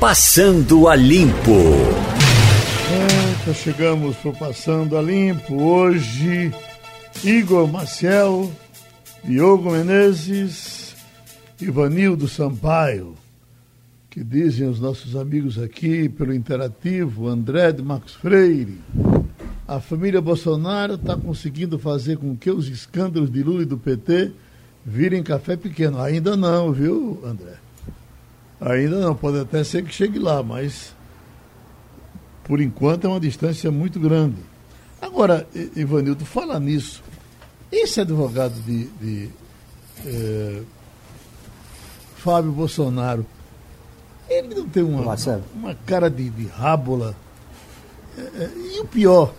Passando a Limpo. É, chegamos para Passando a Limpo. Hoje, Igor Maciel, Diogo Menezes, Ivanildo Sampaio, que dizem os nossos amigos aqui pelo Interativo, André de Marcos Freire. A família Bolsonaro está conseguindo fazer com que os escândalos de Lula e do PT virem café pequeno. Ainda não, viu, André? Ainda não, pode até ser que chegue lá, mas por enquanto é uma distância muito grande. Agora, Ivanildo, fala nisso. Esse advogado de, de é, Fábio Bolsonaro, ele não tem uma, uma cara de, de rábula. É, é, e o pior,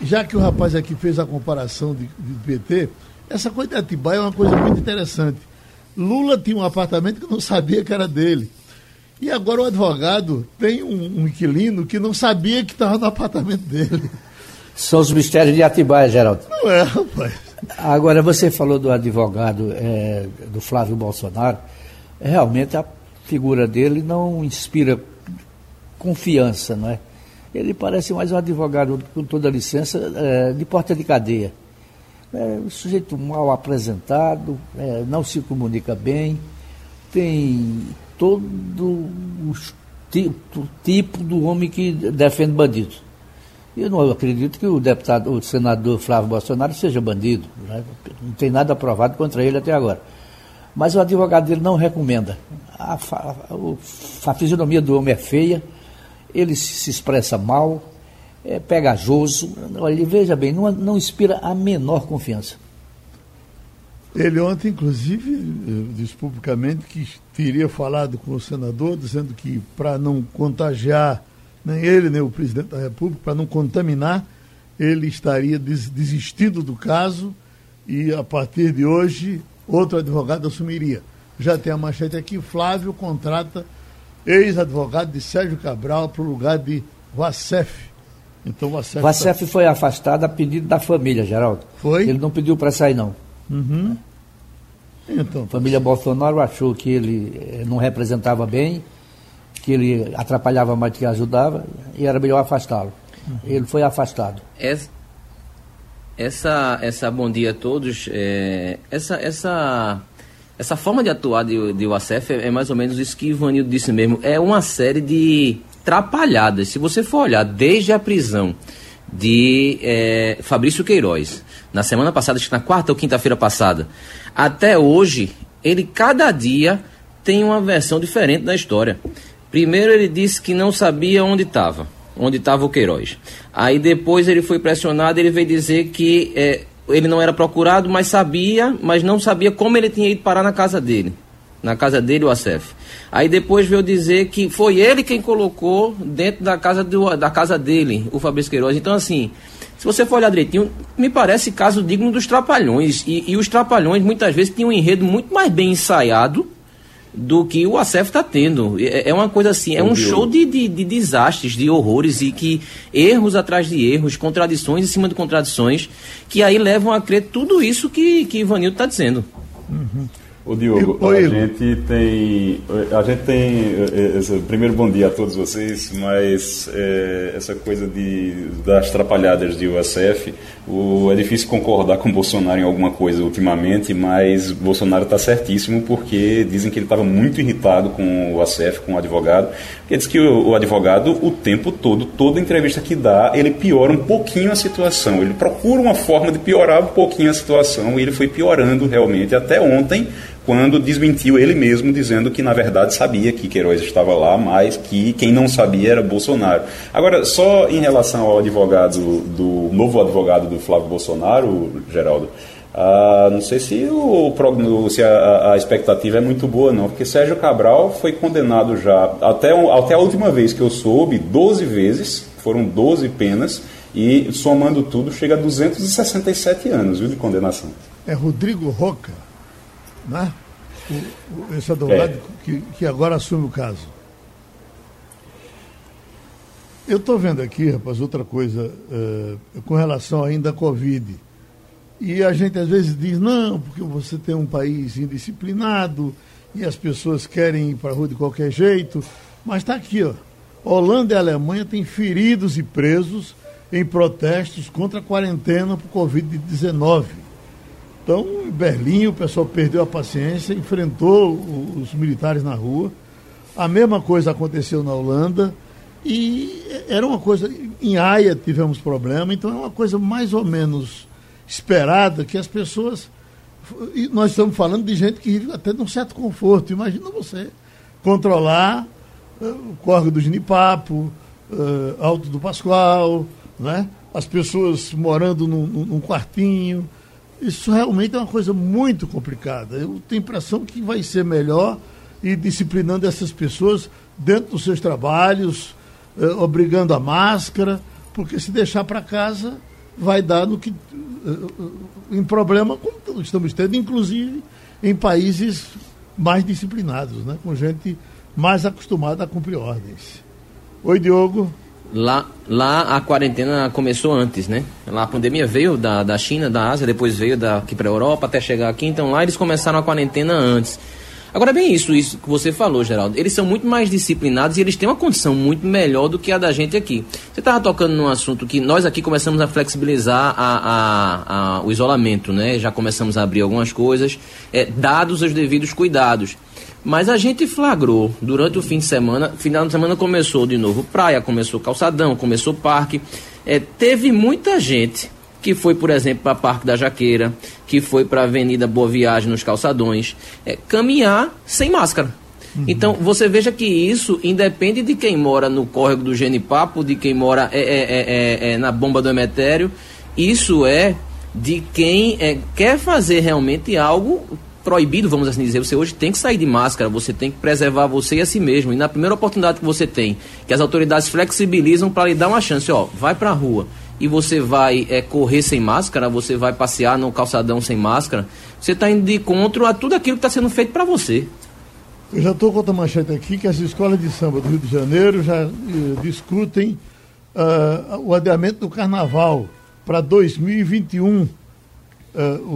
já que o rapaz aqui fez a comparação de, de PT, essa coisa de Atibaia é uma coisa muito interessante. Lula tinha um apartamento que não sabia que era dele. E agora o advogado tem um, um inquilino que não sabia que estava no apartamento dele. São os mistérios de Atibaia, Geraldo. Não é, rapaz. Agora, você falou do advogado é, do Flávio Bolsonaro. Realmente a figura dele não inspira confiança, não é? Ele parece mais um advogado, com toda licença, é, de porta de cadeia. É um sujeito mal apresentado, é, não se comunica bem, tem todo o tipo, do homem que defende bandidos. Eu não acredito que o deputado, o senador Flávio Bolsonaro seja bandido. Né? Não tem nada aprovado contra ele até agora. Mas o advogado dele não recomenda. A, a, a fisionomia do homem é feia, ele se expressa mal, é pegajoso. Olha, veja bem, não, não inspira a menor confiança. Ele ontem, inclusive, eh, disse publicamente que teria falado com o senador, dizendo que para não contagiar nem ele, nem o presidente da República, para não contaminar, ele estaria des desistindo do caso e, a partir de hoje, outro advogado assumiria. Já tem a manchete aqui: Flávio contrata ex-advogado de Sérgio Cabral para o lugar de Vacef. Então Vacef. Vacef tá... foi afastado a pedido da família, Geraldo. Foi? Ele não pediu para sair, não. Uhum. Então, a família Bolsonaro achou que ele eh, não representava bem, que ele atrapalhava mais do que ajudava, e era melhor afastá-lo. Uhum. Ele foi afastado. Essa, essa, essa bom dia a todos. É, essa, essa essa forma de atuar de, de UACF é, é, mais ou menos isso que Ivanildo disse mesmo. É uma série de trapalhadas. Se você for olhar desde a prisão de é, Fabrício Queiroz, na semana passada, acho que na quarta ou quinta-feira passada, até hoje, ele cada dia tem uma versão diferente da história. Primeiro ele disse que não sabia onde estava, onde estava o Queiroz. Aí depois ele foi pressionado, ele veio dizer que é, ele não era procurado, mas sabia, mas não sabia como ele tinha ido parar na casa dele. Na casa dele, o Acef. Aí depois veio dizer que foi ele quem colocou dentro da casa, do, da casa dele, o Fabrício Queiroz. Então, assim, se você for olhar direitinho, me parece caso digno dos Trapalhões. E, e os Trapalhões, muitas vezes, tinham um enredo muito mais bem ensaiado do que o ACEF está tendo. É, é, uma coisa assim, é um show de, de, de, desastres, de horrores e que erros atrás de erros, contradições em cima de contradições, que aí levam a crer tudo isso que, que Ivanildo está dizendo. Uhum. O Diogo, a gente tem, a gente tem, eh, esse, primeiro bom dia a todos vocês, mas é, essa coisa de, das trapalhadas de USF, o, é difícil concordar com Bolsonaro em alguma coisa ultimamente, mas Bolsonaro está certíssimo porque dizem que ele estava muito irritado com o ACF, com o advogado, porque diz que o, o advogado, o tempo todo, toda entrevista que dá, ele piora um pouquinho a situação, ele procura uma forma de piorar um pouquinho a situação e ele foi piorando realmente até ontem, quando desmentiu ele mesmo, dizendo que na verdade sabia que Queiroz estava lá, mas que quem não sabia era Bolsonaro. Agora, só em relação ao advogado, do novo advogado do Flávio Bolsonaro, Geraldo, ah, não sei se, o, se a, a, expectativa é muito boa, não, porque Sérgio Cabral foi condenado já, até, até a última vez que eu soube, 12 vezes, foram 12 penas, e somando tudo chega a 267 anos viu, de condenação. É Rodrigo Roca né? O, o, esse advogado é. que, que agora assume o caso. Eu estou vendo aqui, rapaz, outra coisa, uh, com relação ainda à Covid. E a gente às vezes diz, não, porque você tem um país indisciplinado e as pessoas querem ir para a rua de qualquer jeito. Mas está aqui, ó. Holanda e Alemanha têm feridos e presos em protestos contra a quarentena por Covid-19. Então, em Berlim, o pessoal perdeu a paciência, enfrentou os militares na rua. A mesma coisa aconteceu na Holanda. E era uma coisa. Em Haia tivemos problema, então é uma coisa mais ou menos esperada que as pessoas. Nós estamos falando de gente que vive até num certo conforto. Imagina você controlar uh, o córrego do Ginipapo, uh, Alto do Pascoal, né? as pessoas morando num, num quartinho. Isso realmente é uma coisa muito complicada. Eu tenho a impressão que vai ser melhor ir disciplinando essas pessoas dentro dos seus trabalhos, uh, obrigando a máscara, porque se deixar para casa vai dar no que uh, em problema como estamos tendo, inclusive em países mais disciplinados, né? com gente mais acostumada a cumprir ordens. Oi, Diogo. Lá, lá a quarentena começou antes, né? Lá a pandemia veio da, da China, da Ásia, depois veio daqui para a Europa até chegar aqui. Então lá eles começaram a quarentena antes. Agora, bem isso, isso que você falou, Geraldo. Eles são muito mais disciplinados e eles têm uma condição muito melhor do que a da gente aqui. Você estava tocando num assunto que nós aqui começamos a flexibilizar a, a, a, o isolamento, né? Já começamos a abrir algumas coisas, é, dados os devidos cuidados. Mas a gente flagrou durante o fim de semana, final de semana começou de novo praia, começou calçadão, começou parque. É, teve muita gente que foi, por exemplo, para Parque da Jaqueira, que foi para a Avenida Boa Viagem nos calçadões, é, caminhar sem máscara. Uhum. Então, você veja que isso independe de quem mora no córrego do Genipapo, de quem mora é, é, é, é, na bomba do Emetério. Isso é de quem quer fazer realmente algo proibido, vamos assim dizer. Você hoje tem que sair de máscara, você tem que preservar você e a si mesmo. E na primeira oportunidade que você tem, que as autoridades flexibilizam para lhe dar uma chance, ó, vai para a rua e você vai é, correr sem máscara, você vai passear no calçadão sem máscara, você está indo de encontro a tudo aquilo que está sendo feito para você. Eu já estou com outra manchete aqui, que as escolas de samba do Rio de Janeiro já eh, discutem uh, o adiamento do carnaval para 2021. Uh, o,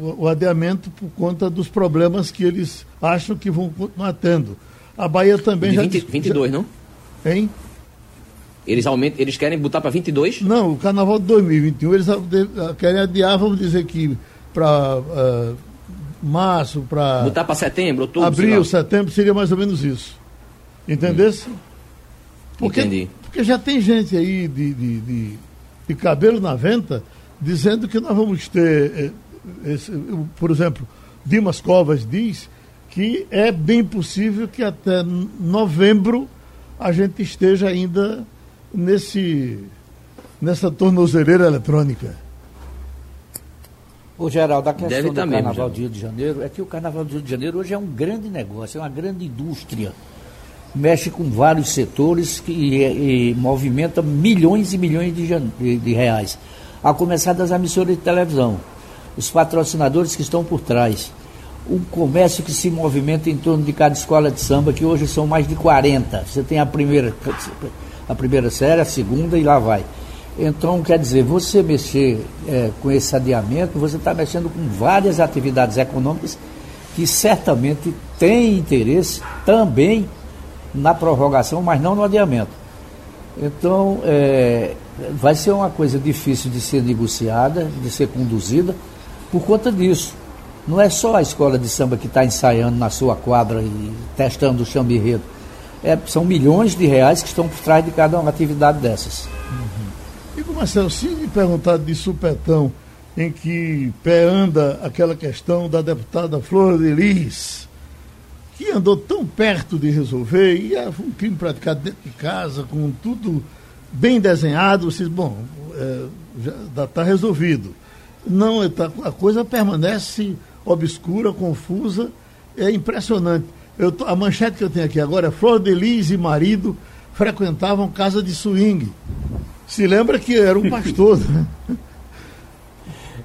o, o, adiamento por conta dos problemas que eles acham que vão continuar tendo. A Bahia também de já. 20, 22, já, não? Hein? Eles, aumentam, eles querem botar para 22? Não, o carnaval de 2021 eles querem adiar, vamos dizer que para uh, eh, março, para. Botar para setembro, outubro? Abril, setembro, seria mais ou menos isso. Entendesse? Hum. Porque, Entendi. Porque já tem gente aí de, de, de, de cabelo na venta dizendo que nós vamos ter, eh, esse, por exemplo, Dimas Covas diz que é bem possível que até novembro a gente esteja ainda nesse, nessa tornozeleira eletrônica? O Geraldo, a questão Deve do Carnaval do Rio de Janeiro é que o Carnaval do Rio de Janeiro hoje é um grande negócio, é uma grande indústria. Mexe com vários setores que, e, e movimenta milhões e milhões de, de, de reais. A começar das emissoras de televisão, os patrocinadores que estão por trás, o comércio que se movimenta em torno de cada escola de samba, que hoje são mais de 40. Você tem a primeira a primeira série, a segunda e lá vai. Então, quer dizer, você mexer é, com esse adiamento, você está mexendo com várias atividades econômicas que certamente têm interesse também na prorrogação, mas não no adiamento. Então, é, vai ser uma coisa difícil de ser negociada, de ser conduzida, por conta disso. Não é só a escola de samba que está ensaiando na sua quadra e testando o chambirredo é, são milhões de reais que estão por trás de cada uma atividade dessas. Uhum. E Marcelo, se me perguntar de supetão, em que pé anda aquela questão da deputada Flor de Lis, que andou tão perto de resolver, e é um crime praticado dentro de casa, com tudo bem desenhado, vocês, bom, é, já está resolvido. Não, tá, a coisa permanece obscura, confusa, é impressionante. Eu, a manchete que eu tenho aqui agora é Flor de Lis e marido frequentavam casa de swing. Se lembra que era um pastor, né?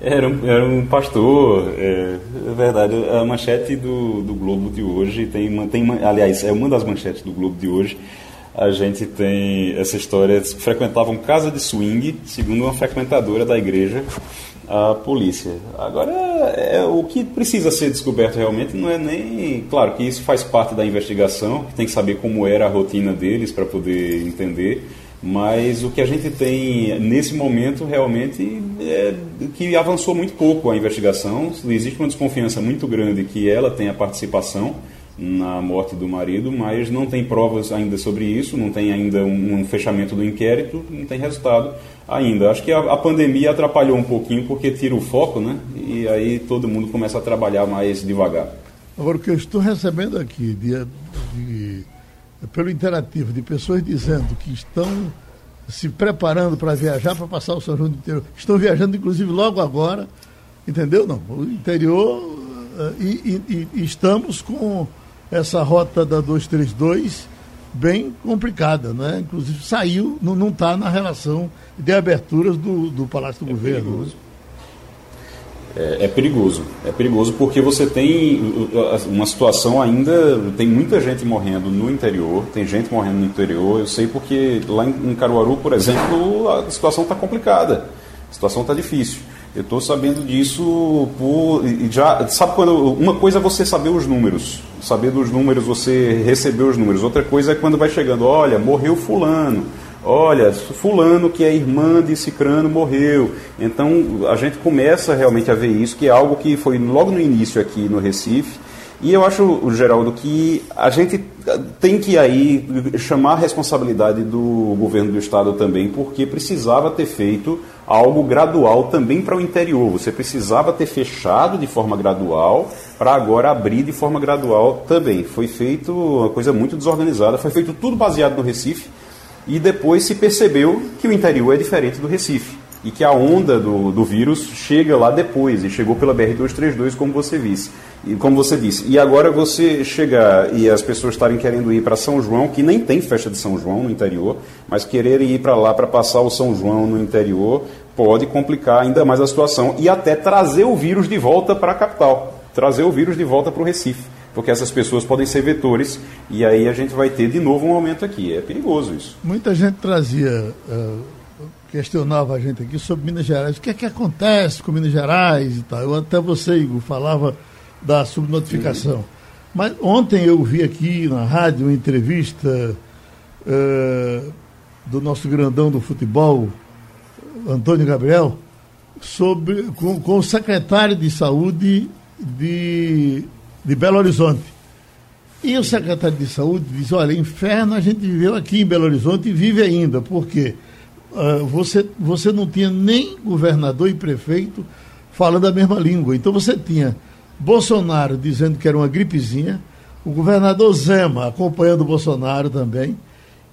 Era um, era um pastor, é, é, verdade. A manchete do, do Globo de hoje tem, tem, aliás, é uma das manchetes do Globo de hoje. A gente tem essa história, frequentavam casa de swing, segundo uma frequentadora da igreja a polícia. Agora, é, o que precisa ser descoberto realmente não é nem. Claro que isso faz parte da investigação, que tem que saber como era a rotina deles para poder entender. Mas o que a gente tem nesse momento realmente é que avançou muito pouco a investigação. Existe uma desconfiança muito grande que ela tenha participação na morte do marido, mas não tem provas ainda sobre isso, não tem ainda um, fechamento do inquérito, não tem resultado ainda. Acho que a, a, pandemia atrapalhou um pouquinho porque tira o foco, né? E aí todo mundo começa a trabalhar mais devagar. Agora, o que eu estou recebendo aqui, de, de, pelo interativo, de pessoas dizendo que estão se preparando para viajar, para passar o São João do interior, estão viajando inclusive logo agora, entendeu? Não, o interior, eh, e, e, e estamos com essa rota da 232 bem complicada, né? Inclusive saiu, não está na relação de aberturas do, do Palácio do é Governo. Né? Perigoso. É, é, perigoso. É perigoso porque você tem uma situação ainda. Tem muita gente morrendo no interior, tem gente morrendo no interior. Eu sei porque lá em Caruaru, por exemplo, a situação está complicada. A situação está difícil. Eu estou sabendo disso por. Já, sabe quando. Uma coisa é você saber os números. Saber dos números, você receber os números. Outra coisa é quando vai chegando, olha, morreu fulano. Olha, fulano que é irmã de Cicrano morreu. Então a gente começa realmente a ver isso, que é algo que foi logo no início aqui no Recife e eu acho, Geraldo, que a gente tem que aí chamar a responsabilidade do governo do estado também, porque precisava ter feito algo gradual também para o interior. Você precisava ter fechado de forma gradual para agora abrir de forma gradual também. Foi feito uma coisa muito desorganizada, foi feito tudo baseado no Recife e depois se percebeu que o interior é diferente do Recife e que a onda do, do vírus chega lá depois, e chegou pela BR-232, como você disse. E como você disse, e agora você chegar e as pessoas estarem querendo ir para São João, que nem tem festa de São João no interior, mas quererem ir para lá para passar o São João no interior, pode complicar ainda mais a situação e até trazer o vírus de volta para a capital, trazer o vírus de volta para o Recife, porque essas pessoas podem ser vetores e aí a gente vai ter de novo um aumento aqui. É perigoso isso. Muita gente trazia. Uh questionava a gente aqui sobre Minas Gerais. O que é que acontece com Minas Gerais e tal? Eu até você, Igor, falava da subnotificação. Uhum. Mas ontem eu vi aqui na rádio uma entrevista uh, do nosso grandão do futebol, Antônio Gabriel, sobre, com, com o secretário de saúde de, de Belo Horizonte. E o secretário de saúde diz, olha, inferno a gente viveu aqui em Belo Horizonte e vive ainda. Por quê? Porque uh, você, você não tinha nem governador e prefeito falando a mesma língua. Então você tinha Bolsonaro dizendo que era uma gripezinha, o governador Zema acompanhando o Bolsonaro também,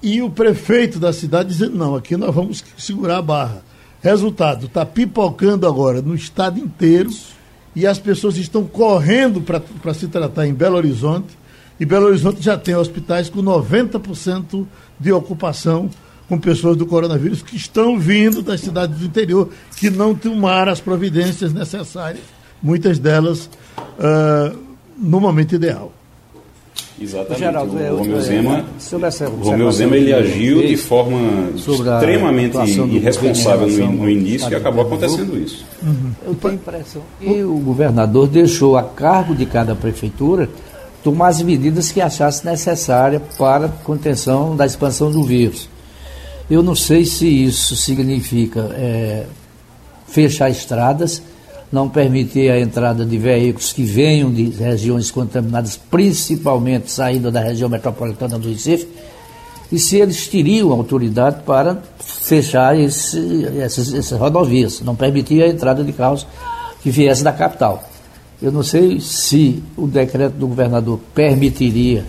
e o prefeito da cidade dizendo, não, aqui nós vamos segurar a barra. Resultado, está pipocando agora no estado inteiro e as pessoas estão correndo para se tratar em Belo Horizonte. E Belo Horizonte já tem hospitais com 90% de ocupação com pessoas do coronavírus que estão vindo das cidades do interior, que não tomaram as providências necessárias, muitas delas uh, no momento ideal. Exatamente. Geraldo, o Romeu Zema, é, o Romeu Zema ele agiu de forma extremamente irresponsável no, no início e acabou acontecendo isso. Uhum. Eu tenho a impressão que o governador deixou a cargo de cada prefeitura tomar as medidas que achasse necessárias para a contenção da expansão do vírus. Eu não sei se isso significa é, fechar estradas, não permitir a entrada de veículos que venham de regiões contaminadas, principalmente saindo da região metropolitana do Recife, e se eles teriam autoridade para fechar esse, essas, essas rodovias, não permitir a entrada de carros que viessem da capital. Eu não sei se o decreto do governador permitiria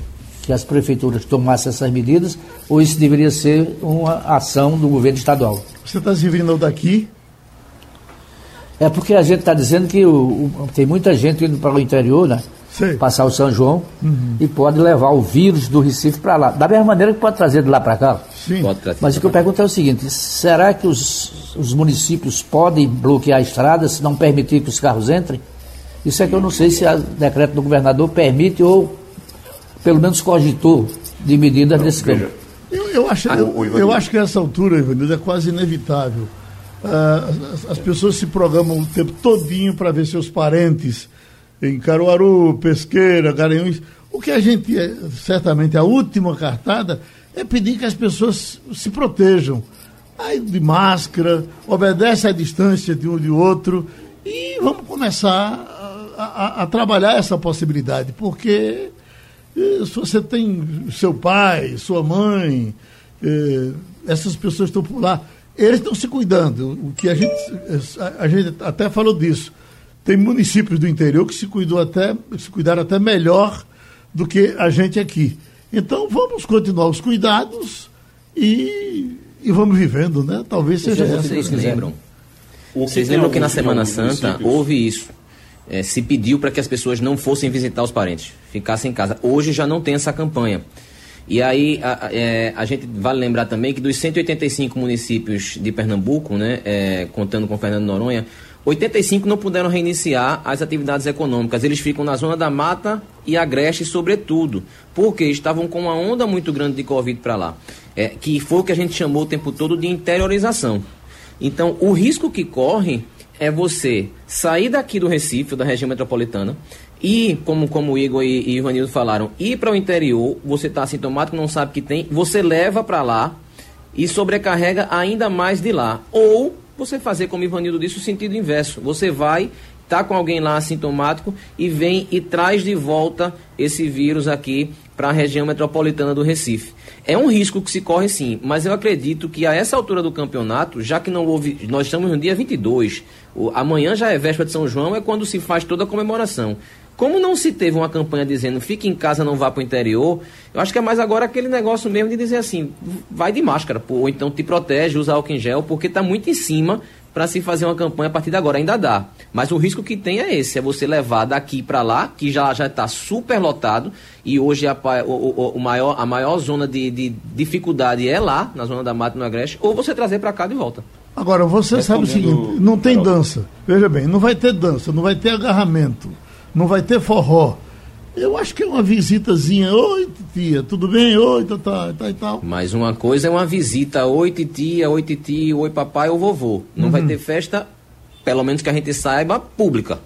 que as prefeituras tomassem essas medidas ou isso deveria ser uma ação do governo estadual? Você está se vindo daqui? É porque a gente está dizendo que o, o, tem muita gente indo para o interior, né? Sei. Passar o São João uhum. e pode levar o vírus do Recife para lá. Da mesma maneira que pode trazer de lá para cá. Sim. Mas o que eu pergunto é o seguinte: será que os, os municípios podem bloquear estradas se não permitir que os carros entrem? Isso é que eu não sei se o decreto do governador permite ou pelo menos cogitou de medidas desse campo. Eu, eu, acho, eu, eu, acho que essa altura, Ivanildo, é quase inevitável. uh, as pessoas se programam o tempo todinho para ver seus parentes em Caruaru, Pesqueira, Garanhuns. O que a gente, é, certamente, a última cartada é pedir que as pessoas se protejam. Aí de máscara, obedece à distância de um de outro e vamos começar a, a, a trabalhar essa possibilidade, porque se você tem seu pai, sua mãe, essas pessoas estão por lá, eles estão se cuidando. O que a gente, a gente até falou disso. Tem municípios do interior que se cuidou até, se cuidaram até melhor do que a gente aqui. Então vamos continuar os cuidados e, e vamos vivendo, né? Talvez seja Vocês lembram? Vocês lembram que na Semana Santa houve isso? É, se pediu para que as pessoas não fossem visitar os parentes, ficassem em casa. Hoje já não tem essa campanha. E aí a, a gente vale lembrar também que dos 185 municípios de Pernambuco, né, é, contando com Fernando Noronha, 85 não puderam reiniciar as atividades econômicas. Eles ficam na zona da mata e agreste, sobretudo, porque estavam com uma onda muito grande de Covid para lá, que foi o que a gente chamou o tempo todo de interiorização. Então, o risco que corre é você sair daqui do Recife, da região metropolitana, e, como, como o Igor e, e Ivanildo falaram, ir para o interior, você está assintomático, não sabe que tem, você leva para lá e sobrecarrega ainda mais de lá. Ou você fazer, como Ivanildo disse, o sentido inverso. Você vai, tá com alguém lá assintomático e vem e traz de volta esse vírus aqui para a região metropolitana do Recife. É um risco que se corre sim, mas eu acredito que a essa altura do campeonato, já que não houve. Nós estamos no dia 22, o, amanhã já é véspera de São João, é quando se faz toda a comemoração. Como não se teve uma campanha dizendo fique em casa, não vá para o interior, eu acho que é mais agora aquele negócio mesmo de dizer assim, vai de máscara, ou então te protege, usa álcool em gel, porque está muito em cima para se fazer uma campanha a partir de agora. Ainda dá. Mas o risco que tem é esse, é você levar daqui para lá, que já já está super lotado, e hoje a, o, o, o, maior, a maior zona de, de dificuldade é lá, na zona da Mata no Agreste, ou você trazer para cá de volta. Agora, você sabe o seguinte, não tem dança. Veja bem, não vai ter dança, não vai ter agarramento não vai ter forró. Eu acho que é uma visitazinha. Oi, tia, tudo bem? Oi, tá, tá, tá e tal. Mas uma coisa é uma visita. Oi, titia, oi, titi, oi, papai ou vovô. Não uhum. vai ter festa, pelo menos que a gente saiba, pública.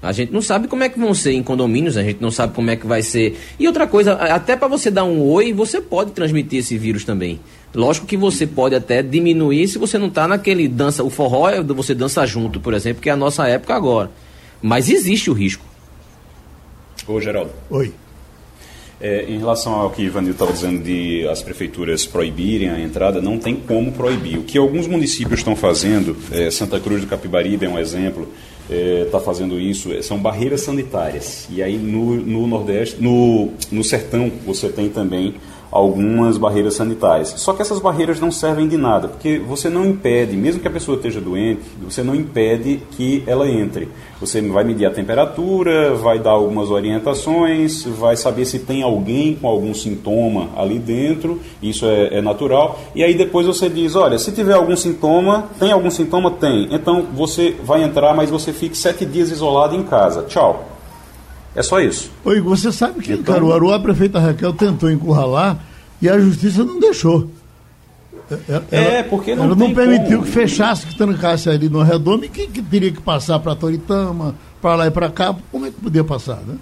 A gente não sabe como é que vão ser em condomínios, a gente não sabe como é que vai ser. E outra coisa, até para você dar um oi, você pode transmitir esse vírus também. Lógico que você pode até diminuir se você não está naquele dança. O forró é você dança junto, por exemplo, que é a nossa época agora. Mas existe o risco. Ô, Geraldo. Oi. É, em relação ao que Ivanil estava dizendo de as prefeituras proibirem a entrada, não tem como proibir. O que alguns municípios estão fazendo, é, Santa Cruz do Capibaribe é um exemplo, está é, fazendo isso, é, são barreiras sanitárias. E aí no, no Nordeste, no, no Sertão, você tem também algumas barreiras sanitárias. Só que essas barreiras não servem de nada, porque você não impede, mesmo que a pessoa esteja doente, você não impede que ela entre. Você vai medir a temperatura, vai dar algumas orientações, vai saber se tem alguém com algum sintoma ali dentro, isso é, é natural. E aí depois você diz, olha, se tiver algum sintoma, tem algum sintoma? Tem. Então você vai entrar, mas você fique sete dias isolado em casa. Tchau. É só isso. Oi, você sabe que então... em Caruaru a prefeita Raquel tentou encurralar e a justiça não deixou. Ela, é, porque não Ela não permitiu como. que fechasse, que trancasse ali no redondo e que, que teria que passar para Toritama, para lá e para cá. Como é que podia passar, né?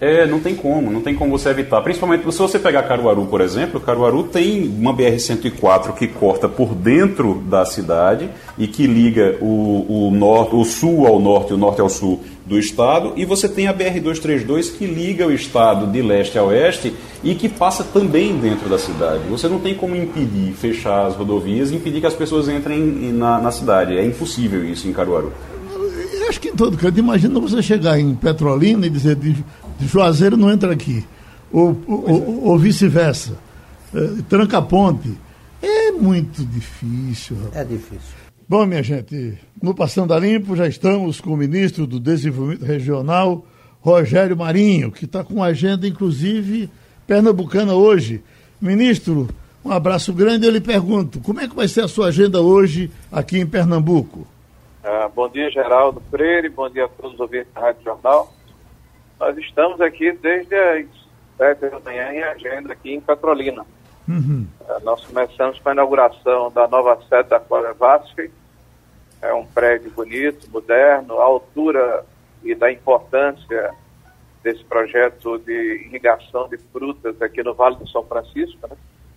É, não tem como, não tem como você evitar. Principalmente se você pegar Caruaru, por exemplo, Caruaru tem uma BR-104 que corta por dentro da cidade e que liga o, o, norte, o sul ao norte e o norte ao sul do estado, e você tem a BR-232 que liga o estado de leste a oeste e que passa também dentro da cidade. Você não tem como impedir, fechar as rodovias e impedir que as pessoas entrem na, na cidade. É impossível isso em Caruaru. Eu acho que em todo canto, imagina você chegar em Petrolina e dizer de, de Juazeiro não entra aqui, ou, ou, é. ou vice-versa, é, tranca a ponte. É muito difícil. Rapaz. É difícil. Bom, minha gente, no Passando a Limpo já estamos com o ministro do Desenvolvimento Regional, Rogério Marinho, que está com agenda, inclusive, pernambucana hoje. Ministro, um abraço grande. Eu lhe pergunto, como é que vai ser a sua agenda hoje aqui em Pernambuco? Ah, bom dia, Geraldo Freire. Bom dia a todos os ouvintes da Rádio Jornal. Nós estamos aqui desde as sete da manhã em agenda aqui em Petrolina. Uhum. Ah, nós começamos com a inauguração da nova sede da Quadra Vasque, É um prédio bonito, moderno, a altura e da importância desse projeto de irrigação de frutas aqui no Vale do São Francisco, né?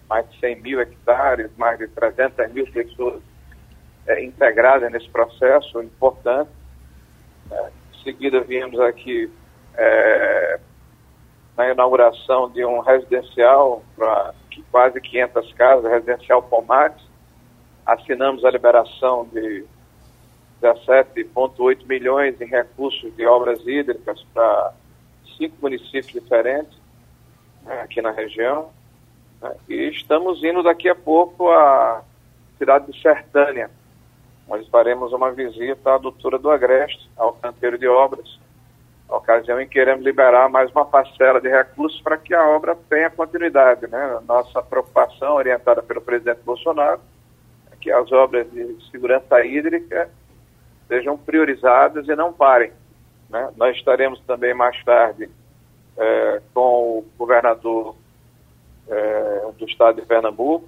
mais de 100 mil hectares, mais de 300 mil pessoas é, integradas nesse processo importante. É, em seguida, viemos aqui é, na inauguração de um residencial para quase 500 casas, residencial Pomares. Assinamos a liberação de 17,8 milhões em recursos de obras hídricas para cinco municípios diferentes né, aqui na região. Né, e estamos indo daqui a pouco à cidade de Sertânia, onde faremos uma visita à doutora do Agreste, ao canteiro de obras, ocasião em que queremos liberar mais uma parcela de recursos para que a obra tenha continuidade. Né? Nossa preocupação, orientada pelo presidente Bolsonaro, é que as obras de segurança hídrica sejam priorizadas e não parem. Né? Nós estaremos também mais tarde é, com o governador é, do estado de Pernambuco,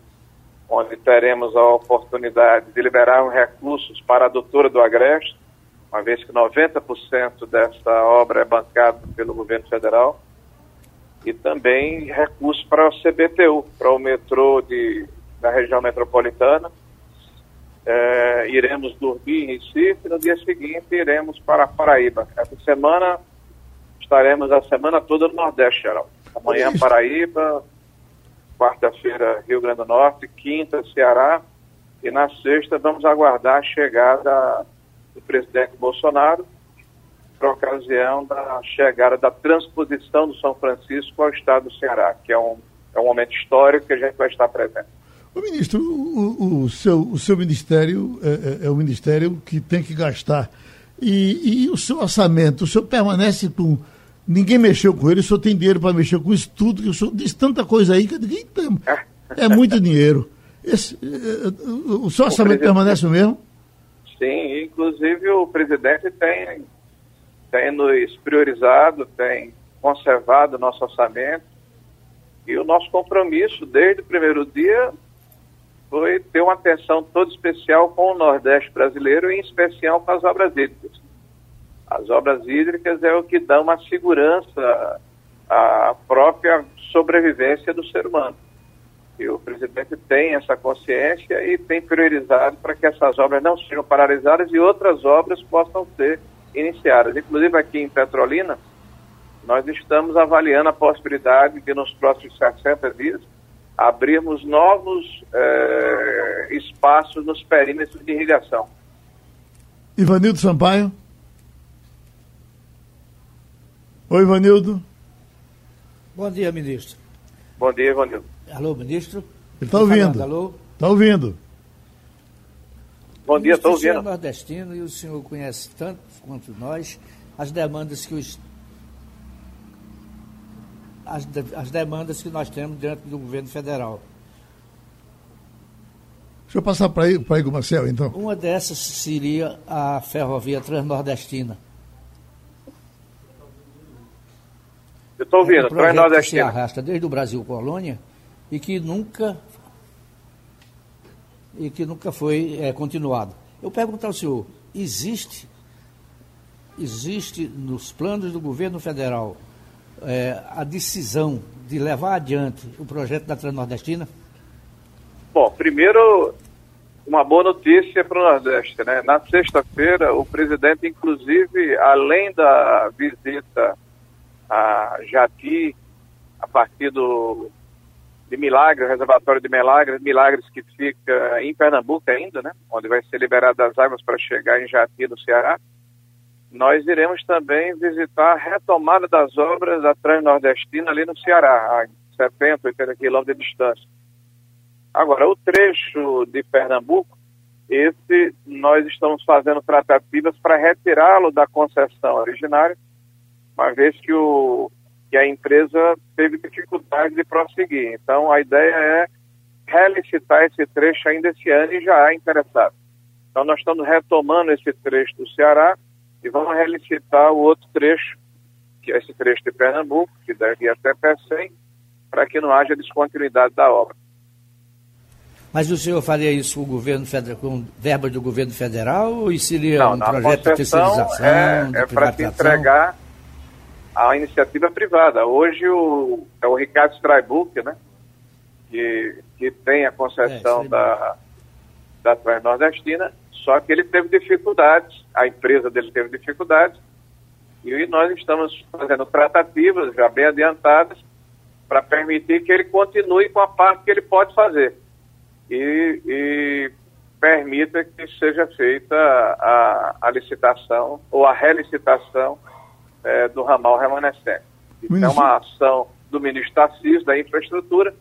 onde teremos a oportunidade de liberar recursos para a doutora do Agreste, uma vez que 90% dessa obra é bancada pelo governo federal, e também recursos para o CBTU, para o metrô de, da região metropolitana. É, iremos dormir em Recife, no dia seguinte iremos para Paraíba. Essa semana estaremos a semana toda no Nordeste, geral. Amanhã Paraíba, quarta-feira Rio Grande do Norte, quinta Ceará e na sexta vamos aguardar a chegada do presidente Bolsonaro para ocasião da chegada da transposição do São Francisco ao estado do Ceará, que é um, é um momento histórico que a gente vai estar presente. O ministro, o, o, seu, o seu ministério é, é, é o ministério que tem que gastar. E, e o seu orçamento, o senhor permanece com. Ninguém mexeu com ele, o senhor tem dinheiro para mexer com isso tudo, que o senhor diz tanta coisa aí que ninguém tem. É muito dinheiro. Esse, é, é, o seu orçamento o permanece o mesmo? Sim, inclusive o presidente tem, tem nos priorizado, tem conservado o nosso orçamento. E o nosso compromisso desde o primeiro dia foi ter uma atenção toda especial com o Nordeste brasileiro, em especial com as obras hídricas. As obras hídricas é o que dá uma segurança à própria sobrevivência do ser humano. E o presidente tem essa consciência e tem priorizado para que essas obras não sejam paralisadas e outras obras possam ser iniciadas. Inclusive aqui em Petrolina, nós estamos avaliando a possibilidade de nos próximos 60 dias abrirmos novos eh, espaços nos perímetros de irrigação. Ivanildo Sampaio. Oi, Ivanildo. Bom dia, ministro. Bom dia, Ivanildo. Alô, ministro? Ele está ouvindo. Alô? Está ouvindo. Bom dia, estou ouvindo. O senhor é nordestino e o senhor conhece tanto quanto nós as demandas que os as, as demandas que nós temos diante do governo federal. Deixa eu passar para Igor Marcel, então. Uma dessas seria a ferrovia transnordestina. Eu estou ouvindo, é um transnordestina. Que se arrasta desde o Brasil Colônia e que nunca e que nunca foi é, continuado. Eu pergunto ao senhor, existe existe nos planos do governo federal é, a decisão de levar adiante o projeto da Transnordestina? Bom, primeiro, uma boa notícia para o Nordeste. Né? Na sexta-feira, o presidente, inclusive, além da visita a Jati, a partir do, de Milagres, reservatório de Milagres, Milagres que fica em Pernambuco ainda, né? onde vai ser liberado as águas para chegar em Jati, no Ceará, nós iremos também visitar a retomada das obras da Transnordestina ali no Ceará, a 70, 80 quilômetros de distância. Agora, o trecho de Pernambuco, esse nós estamos fazendo tratativas para retirá-lo da concessão originária, uma vez que, o, que a empresa teve dificuldade de prosseguir. Então, a ideia é relicitar esse trecho ainda esse ano e já há interessado. Então, nós estamos retomando esse trecho do Ceará, e vamos relicitar o outro trecho, que é esse trecho de Pernambuco, que deve ir até Pecém, para que não haja descontinuidade da obra. Mas o senhor faria isso com o governo federal, com verbas do governo federal ou seria não, um projeto de terceirização? É, é para se entregar à iniciativa privada. Hoje o, é o Ricardo Straibuck, né? Que, que tem a concessão é, da, da Transnordestina, só que ele teve dificuldades, a empresa dele teve dificuldades, e nós estamos fazendo tratativas já bem adiantadas para permitir que ele continue com a parte que ele pode fazer e, e permita que seja feita a, a, licitação ou a relicitação é, do ramal remanescente. Isso é uma ação do ministro Tarcísio, da Infraestrutura,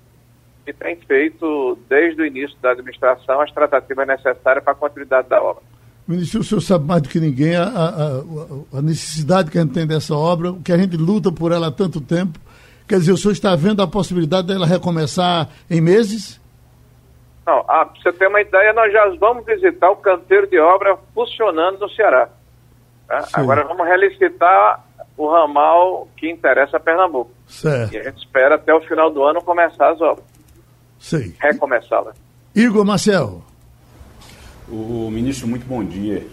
que tem feito, desde o início da administração, as tratativas necessárias para a continuidade da obra. Ministro, o senhor sabe mais do que ninguém a, a, a, necessidade que a gente tem dessa obra, que a gente luta por ela há tanto tempo. Quer dizer, o senhor está vendo a possibilidade dela recomeçar em meses? Não, ah, para você ter uma ideia, nós já vamos visitar o canteiro de obra funcionando no Ceará. Tá? Agora vamos relicitar o ramal que interessa a Pernambuco. Certo. E a gente espera até o final do ano começar as obras. Sei. Recomeçá-las. Igor Marcel. O ministro, muito bom dia.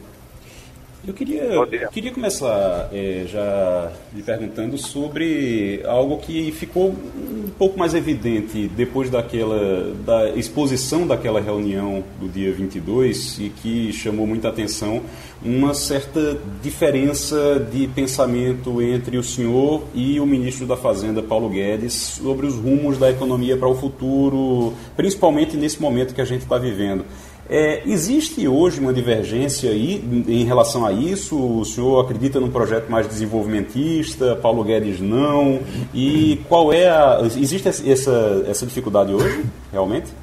Eu queria, queria começar é, já lhe perguntando sobre algo que ficou um pouco mais evidente depois daquela da exposição daquela reunião do dia 22 e que chamou muita atenção uma certa diferença de pensamento entre o senhor e o ministro da Fazenda Paulo Guedes sobre os rumos da economia para o futuro, principalmente nesse momento que a gente está vivendo. É, existe hoje uma divergência aí em relação a isso? O senhor acredita num projeto mais desenvolvimentista? Paulo Guedes não? E qual é a. Existe essa, essa dificuldade hoje, realmente?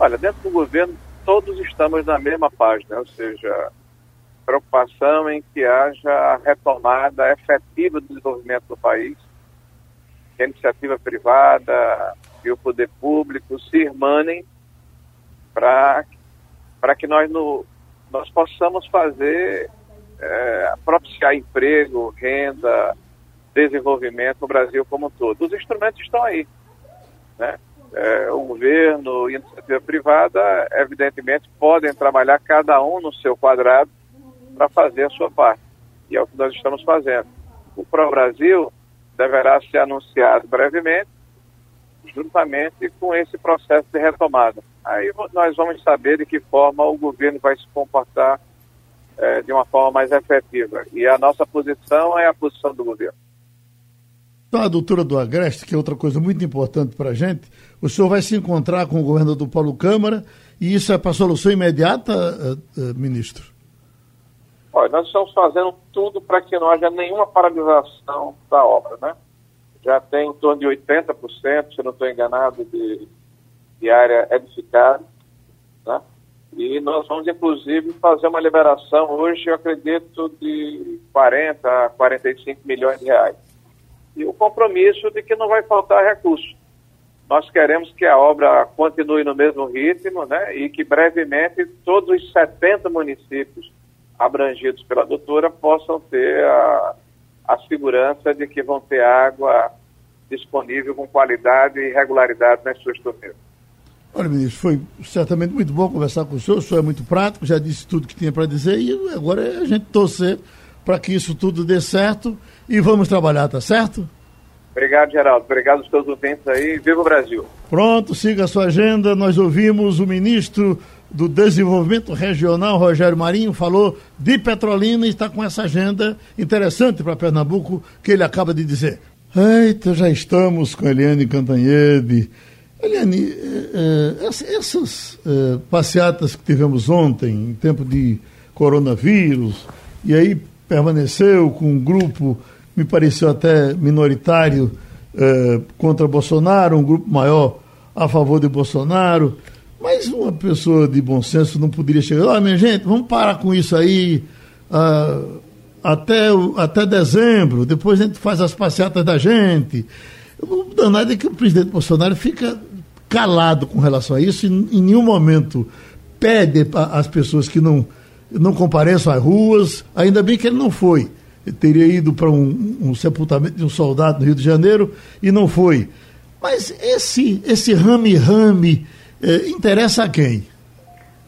Olha, dentro do governo, todos estamos na mesma página, ou seja, preocupação em que haja retomada efetiva do desenvolvimento do país, que a iniciativa privada e o poder público se irmanem para para que nós, no, nós possamos fazer, é, propiciar emprego, renda, desenvolvimento no Brasil como um todo. Os instrumentos estão aí. Né? É, o governo e a iniciativa privada, evidentemente, podem trabalhar cada um no seu quadrado para fazer a sua parte. E é o que nós estamos fazendo. O Pro Brasil deverá ser anunciado brevemente juntamente com esse processo de retomada. Aí nós vamos saber de que forma o governo vai se comportar é, de uma forma mais efetiva. E a nossa posição é a posição do governo. Então, a doutora do Agreste, que é outra coisa muito importante para a gente, o senhor vai se encontrar com o governador Paulo Câmara e isso é para solução imediata, uh, uh, ministro? Olha, nós estamos fazendo tudo para que não haja nenhuma paralisação da obra, né? Já tem em torno de 80%, se não estou enganado, de, de área edificada. Né? E nós vamos, inclusive, fazer uma liberação hoje, eu acredito, de 40 a 45 milhões de reais. E o compromisso de que não vai faltar recurso. Nós queremos que a obra continue no mesmo ritmo né? e que brevemente todos os 70 municípios abrangidos pela doutora possam ter a, a segurança de que vão ter água disponível com qualidade e regularidade nas suas torneiras. Olha, ministro, foi certamente muito bom conversar com o senhor. O senhor é muito prático, já disse tudo que tinha para dizer e agora é a gente torcer para que isso tudo dê certo e vamos trabalhar, tá certo? Obrigado, Geraldo. Obrigado aos seus ouvintes aí. Viva o Brasil. Pronto, siga a sua agenda. Nós ouvimos o ministro do Desenvolvimento Regional, Rogério Marinho, falou de Petrolina e está com essa agenda interessante para Pernambuco que ele acaba de dizer. Eita, já estamos com Eliane Cantanhede. Eliane, é, é, essas é, passeatas que tivemos ontem, em tempo de coronavírus, e aí permaneceu com um grupo, me pareceu até minoritário, contra Bolsonaro, um grupo maior a favor de Bolsonaro. Mas uma pessoa de bom senso não poderia chegar, olha, minha gente, vamos parar com isso aí. Ah, até, até dezembro, depois a gente faz as passeatas da gente. O danado é que o presidente Bolsonaro fica calado com relação a isso e em nenhum momento pede às pessoas que não, não compareçam às ruas, ainda bem que ele não foi. Ele teria ido para um, um sepultamento de um soldado no Rio de Janeiro e não foi. Mas esse esse rame-rame é, interessa a quem?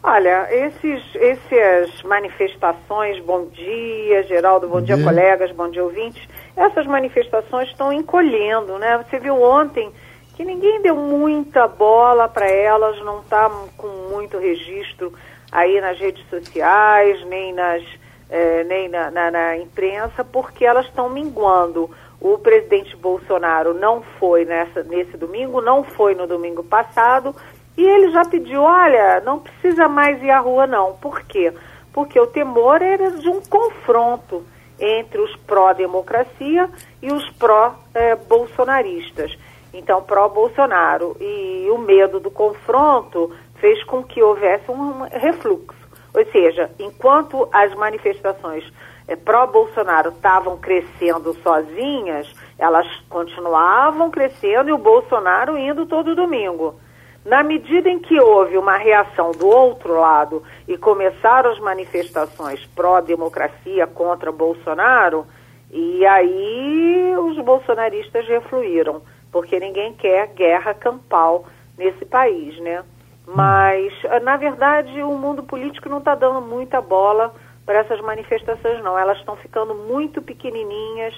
Olha, esses, essas manifestações, bom dia, Geraldo, bom, bom dia, dia, colegas, bom dia, ouvintes, essas manifestações estão encolhendo, né? Você viu ontem que ninguém deu muita bola para elas, não está com muito registro aí nas redes sociais, nem, nas, eh, nem na, na, na imprensa, porque elas estão minguando. O presidente Bolsonaro não foi nessa, nesse domingo, não foi no domingo passado, e ele já pediu, olha, não precisa mais ir à rua não. Por quê? Porque o temor era de um confronto entre os pró-democracia e os pró-bolsonaristas. Então, pró-Bolsonaro. E o medo do confronto fez com que houvesse um refluxo. Ou seja, enquanto as manifestações é, pró-Bolsonaro estavam crescendo sozinhas, elas continuavam crescendo e o Bolsonaro indo todo domingo. Na medida em que houve uma reação do outro lado e começaram as manifestações pró-democracia contra Bolsonaro, e aí os bolsonaristas refluíram, porque ninguém quer guerra campal nesse país, né? Mas, na verdade, o mundo político não está dando muita bola para essas manifestações, não. Elas estão ficando muito pequenininhas,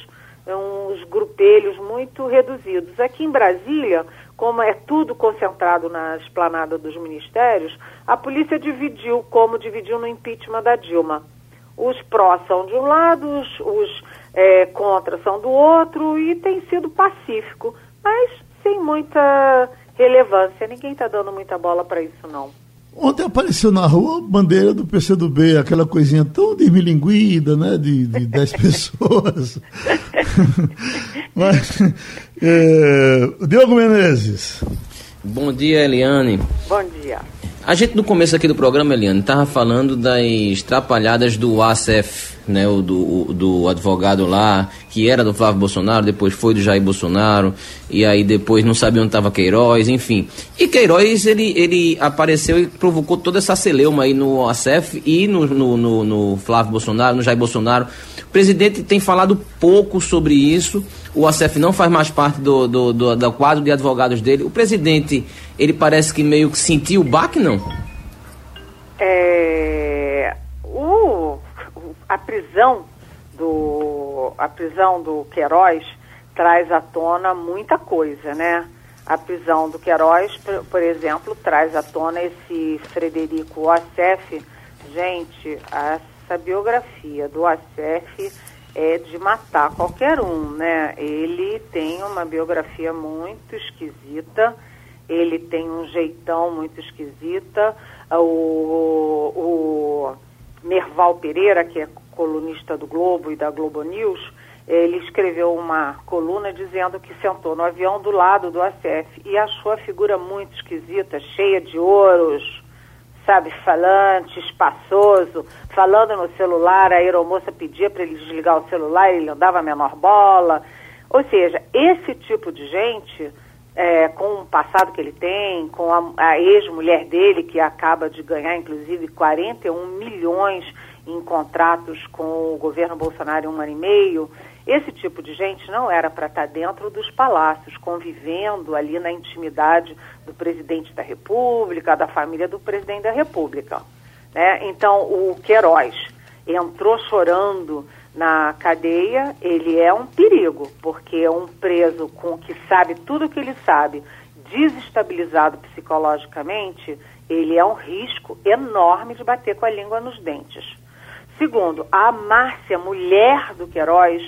uns grupelhos muito reduzidos. Aqui em Brasília, como é tudo concentrado na esplanada dos ministérios, a polícia dividiu, como dividiu no impeachment da Dilma. Os pró são de um lado, os, os é, contra são do outro, e tem sido pacífico, mas sem muita relevância. Ninguém está dando muita bola para isso, não. Ontem apareceu na rua a bandeira do PCdoB, aquela coisinha tão desmilinguida, né? De, de 10 pessoas. Mas, é, Diogo Menezes. Bom dia, Eliane. Bom dia. A gente no começo aqui do programa, Eliane, estava falando das trapalhadas do ACF, né, o do, o, do advogado lá, que era do Flávio Bolsonaro, depois foi do Jair Bolsonaro, e aí depois não sabia onde estava Queiroz, enfim. E Queiroz, ele, ele apareceu e provocou toda essa celeuma aí no ACF e no, no, no, no Flávio Bolsonaro, no Jair Bolsonaro. O presidente tem falado pouco sobre isso, o ACF não faz mais parte do, do, do, do quadro de advogados dele. O presidente, ele parece que meio que sentiu o baque, não? É, o, a prisão do a prisão do Queiroz traz à tona muita coisa, né? A prisão do Queiroz, por, por exemplo, traz à tona esse Frederico Assef. Gente, essa biografia do Assef é de matar qualquer um, né? Ele tem uma biografia muito esquisita, ele tem um jeitão muito esquisita. O, o Merval Pereira, que é colunista do Globo e da Globo News, ele escreveu uma coluna dizendo que sentou no avião do lado do ACF e achou a figura muito esquisita, cheia de ouros, sabe, falante, espaçoso, falando no celular, a aeromoça pedia para ele desligar o celular, ele não dava a menor bola. Ou seja, esse tipo de gente, é, com o passado que ele tem, com a, a ex-mulher dele, que acaba de ganhar, inclusive, 41 milhões em contratos com o governo Bolsonaro em um ano e meio, esse tipo de gente não era para estar tá dentro dos palácios, convivendo ali na intimidade do presidente da República, da família do presidente da República. Né? Então, o Queiroz entrou chorando na cadeia, ele é um perigo, porque é um preso com que sabe tudo o que ele sabe, desestabilizado psicologicamente, ele é um risco enorme de bater com a língua nos dentes. Segundo, a Márcia, mulher do Queiroz,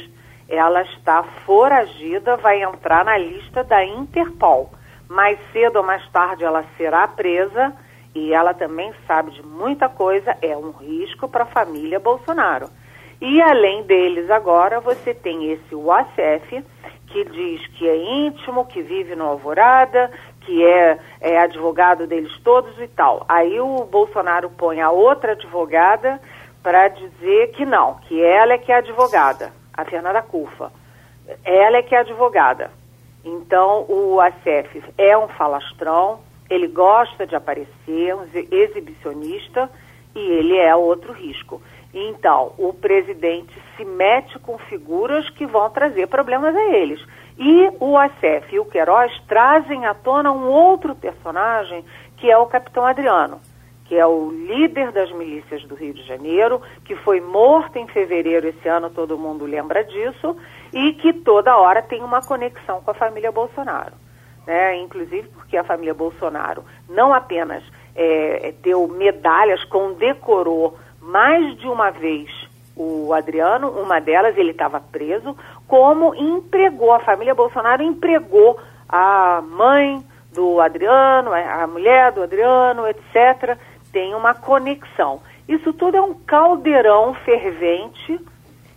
ela está foragida, vai entrar na lista da Interpol. Mais cedo ou mais tarde ela será presa e ela também sabe de muita coisa, é um risco para a família Bolsonaro. E além deles agora, você tem esse UACF, que diz que é íntimo, que vive no Alvorada, que é, é advogado deles todos e tal. Aí o Bolsonaro põe a outra advogada para dizer que não, que ela é que é advogada a Fernanda Cufa. Ela é que é advogada. Então, o ACF é um falastrão, ele gosta de aparecer, um exibicionista, e ele é outro risco. Então, o presidente se mete com figuras que vão trazer problemas a eles. E o Acef e o Queiroz trazem à tona um outro personagem, que é o Capitão Adriano, que é o líder das milícias do Rio de Janeiro, que foi morto em fevereiro esse ano, todo mundo lembra disso, e que toda hora tem uma conexão com a família Bolsonaro. Né? Inclusive porque a família Bolsonaro não apenas é, deu medalhas, condecorou mais de uma vez o Adriano, uma delas ele estava preso, como empregou, a família Bolsonaro empregou a mãe do Adriano, a mulher do Adriano, etc. Tem uma conexão. Isso tudo é um caldeirão fervente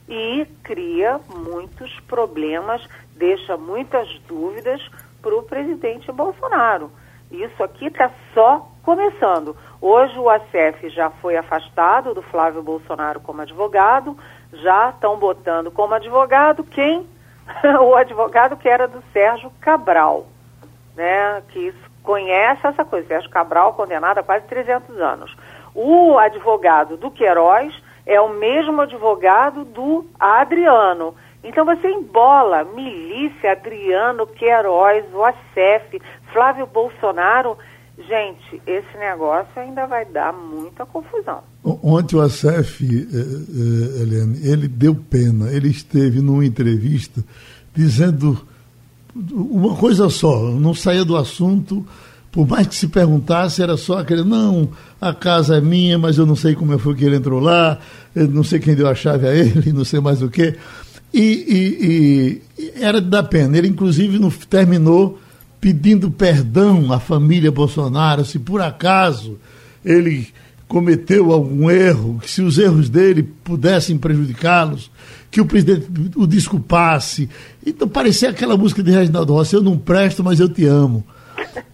e cria muitos problemas, deixa muitas dúvidas para o presidente Bolsonaro. Isso aqui está só começando. Hoje o ACF já foi afastado do Flávio Bolsonaro como advogado, já estão botando como advogado quem? o advogado que era do Sérgio Cabral, né? Que conhece essa coisa. Sérgio Cabral condenado a quase 300 anos. O advogado do Queiroz é o mesmo advogado do Adriano. Então você embola milícia, Adriano, Queiroz, o ACF, Flávio Bolsonaro. Gente, esse negócio ainda vai dar muita confusão. Ontem o ACF, eh, eh, Eliane, ele deu pena. Ele esteve numa entrevista dizendo uma coisa só, não saía do assunto, por mais que se perguntasse, era só aquele, não, a casa é minha, mas eu não sei como foi que ele entrou lá, não sei quem deu a chave a ele, não sei mais o quê. E, e, e era de dar pena. Ele, inclusive, no, terminou pedindo perdão à família Bolsonaro, se por acaso ele cometeu algum erro, que se os erros dele pudessem prejudicá-los, que o presidente o desculpasse. Então parecia aquela música de Reginaldo Rossi, eu não presto, mas eu te amo.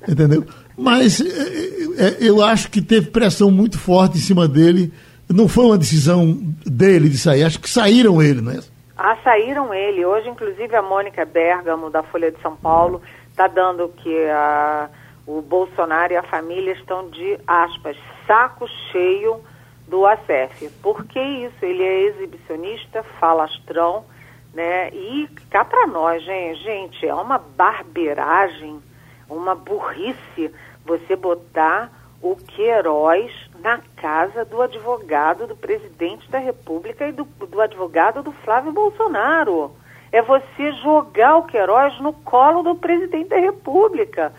Entendeu? Mas é, é, eu acho que teve pressão muito forte em cima dele. Não foi uma decisão dele de sair, acho que saíram ele, não é? Ah, saíram ele. Hoje, inclusive, a Mônica Bergamo, da Folha de São Paulo, está dando que a, o Bolsonaro e a família estão de, aspas, saco cheio do ACF. Por que isso? Ele é exibicionista, falastrão, né? E cá para nós, gente, gente, é uma barbeiragem, uma burrice você botar o Queiroz na casa do advogado do presidente da República e do, do advogado do Flávio Bolsonaro. É você jogar o Queiroz no colo do presidente da República.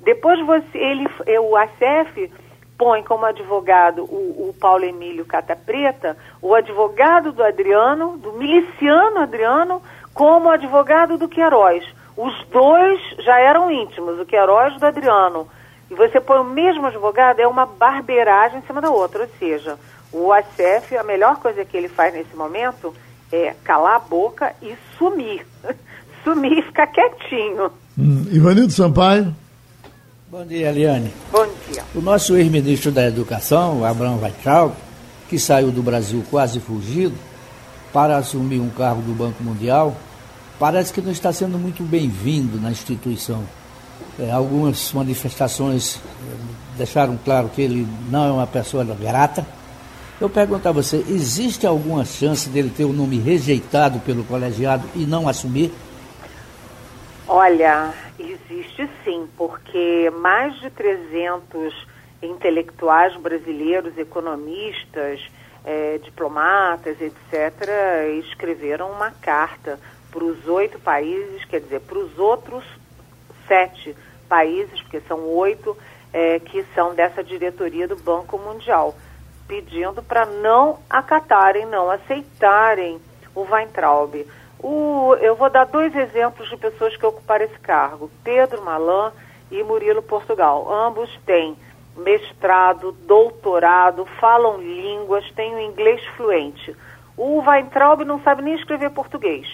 Depois você, ele, o ACF põe como advogado o, o Paulo Emílio Cata Preta, o advogado do Adriano, do miliciano Adriano, como advogado do Queiroz. Os dois já eram íntimos, o Queiroz do Adriano e você põe o mesmo advogado, é uma barbeiragem em cima da outra. Ou seja, o ACF, a melhor coisa que ele faz nesse momento é calar a boca e sumir. sumir e ficar quietinho. Hum, Ivanildo Sampaio. Bom dia, Eliane. Bom dia. O nosso ex-ministro da Educação, Abraham Weintraub, que saiu do Brasil quase fugido para assumir um cargo do Banco Mundial, parece que não está sendo muito bem-vindo na instituição. É, algumas manifestações é, deixaram claro que ele não é uma pessoa grata. Eu pergunto a você, existe alguma chance dele ter o nome rejeitado pelo colegiado e não assumir? Olha, existe sim, porque mais de 300 intelectuais brasileiros, economistas, é, diplomatas, etc., escreveram uma carta para os oito países, quer dizer, para os outros sete países, porque são oito, é, que são dessa diretoria do Banco Mundial, pedindo para não acatarem, não aceitarem o Weintraub. O, eu vou dar dois exemplos de pessoas que ocuparam esse cargo: Pedro Malan e Murilo Portugal. Ambos têm mestrado, doutorado, falam línguas, têm o um inglês fluente. O Weintraub não sabe nem escrever português.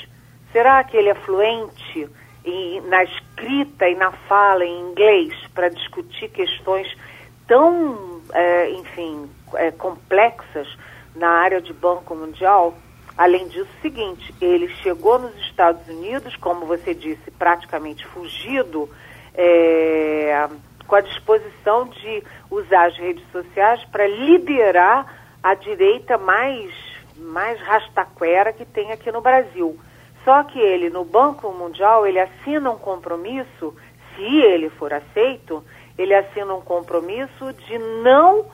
Será que ele é fluente? e na escrita e na fala em inglês para discutir questões tão, é, enfim, é, complexas na área de Banco Mundial. Além disso, seguinte, ele chegou nos Estados Unidos, como você disse, praticamente fugido, é, com a disposição de usar as redes sociais para liderar a direita mais, mais rastaquera que tem aqui no Brasil. Só que ele, no Banco Mundial, ele assina um compromisso, se ele for aceito, ele assina um compromisso de não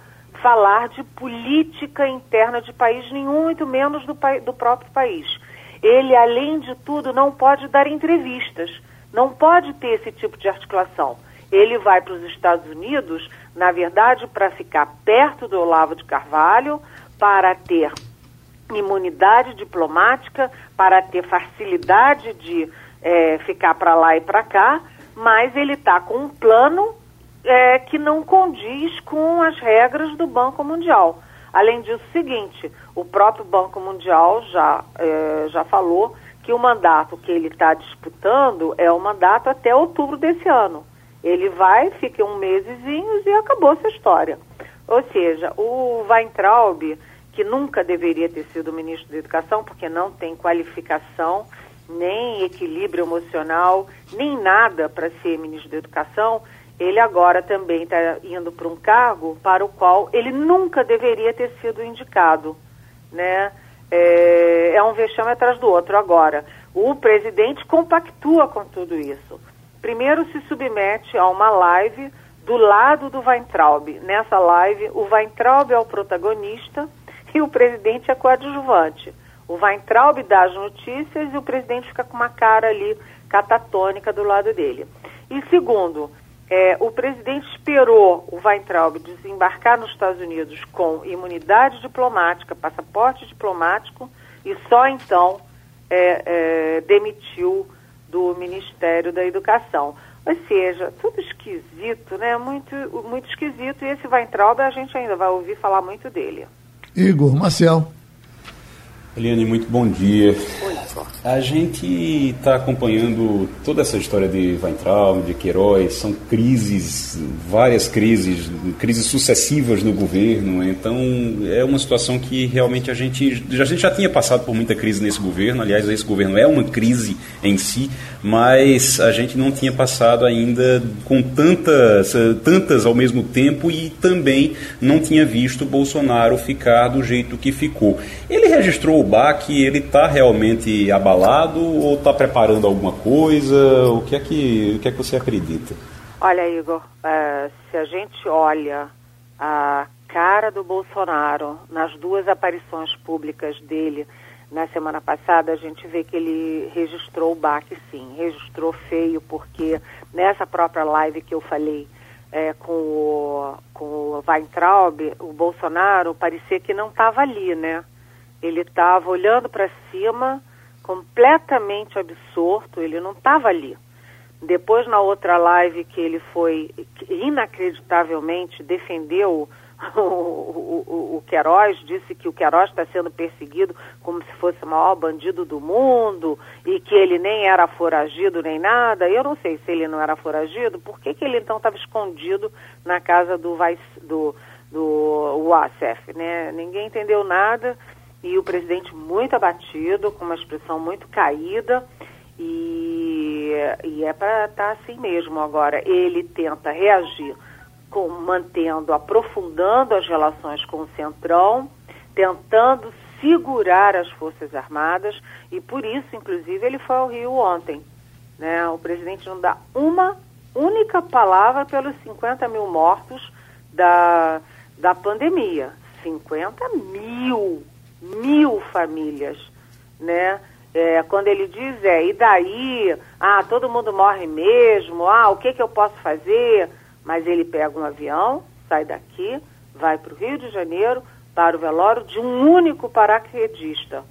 falar de política interna de país nenhum, muito menos do, do próprio país. Ele, além de tudo, não pode dar entrevistas, não pode ter esse tipo de articulação. Ele vai para os Estados Unidos, na verdade, para ficar perto do Olavo de Carvalho, para ter imunidade diplomática, para ter facilidade de é, ficar para lá e para cá, mas ele está com um plano é, que não condiz com as regras do Banco Mundial. Além disso, seguinte, o próprio Banco Mundial já, é, já falou que o mandato que ele está disputando é o mandato até outubro desse ano. Ele vai, fica um mesezinho e acabou essa história. Ou seja, o Weintraub, que nunca deveria ter sido ministro da Educação, porque não tem qualificação, nem equilíbrio emocional, nem nada para ser ministro da Educação, ele agora também está indo para um cargo para o qual ele nunca deveria ter sido indicado, né? É, é um vexame atrás do outro. Agora, o presidente compactua com tudo isso. Primeiro se submete a uma live do lado do Weintraub. Nessa live, o Weintraub é o protagonista e o presidente é coadjuvante. O Weintraub dá as notícias e o presidente fica com uma cara ali catatônica do lado dele. E segundo, é, o presidente esperou o Weintraub desembarcar nos Estados Unidos com imunidade diplomática, passaporte diplomático, e só então é, é, demitiu do Ministério da Educação. Ou seja, tudo esquisito, né? Muito, muito esquisito. E esse Weintraub a gente ainda vai ouvir falar muito dele. Igor Marcel. Eliane, muito bom dia. A gente está acompanhando toda essa história de Weintraub, de Queiroz, são crises, várias crises, crises sucessivas no governo, então é uma situação que realmente a gente, a gente já tinha passado por muita crise nesse governo, aliás, esse governo é uma crise em si, mas a gente não tinha passado ainda com tantas, tantas ao mesmo tempo e também não tinha visto Bolsonaro ficar do jeito que ficou. Ele registrou o baque, ele está realmente abalado ou está preparando alguma coisa? O que é que, o que, é que você acredita? Olha, Igor, uh, se a gente olha a cara do Bolsonaro nas duas aparições públicas dele na semana passada, a gente vê que ele registrou o baque, sim. Registrou feio, porque nessa própria live que eu falei é, com, o, com o Weintraub, o Bolsonaro parecia que não estava ali, né? Ele estava olhando para cima, completamente absorto, ele não estava ali. Depois, na outra live que ele foi, inacreditavelmente, defendeu o, o, o, Queiroz, disse que o Queiroz está sendo perseguido como se fosse o maior bandido do mundo e que ele nem era foragido nem nada. Eu não sei se ele não era foragido, por que, que ele então estava escondido na casa do, do, do Wassef, né? Ninguém entendeu nada e o presidente muito abatido, com uma expressão muito caída. E, e é para estar tá assim mesmo agora. Ele tenta reagir com, mantendo, aprofundando as relações com o Centrão, tentando segurar as Forças Armadas e por isso, inclusive, ele foi ao Rio ontem. Né? O presidente não dá uma única palavra pelos 50 mil mortos da, da pandemia. 50 mil, mil famílias, né? É, quando ele diz, é, e daí? Ah, todo mundo morre mesmo, ah, o que, que eu posso fazer? Mas ele pega um avião, sai daqui, vai para o Rio de Janeiro, para o velório de um único paraquedista,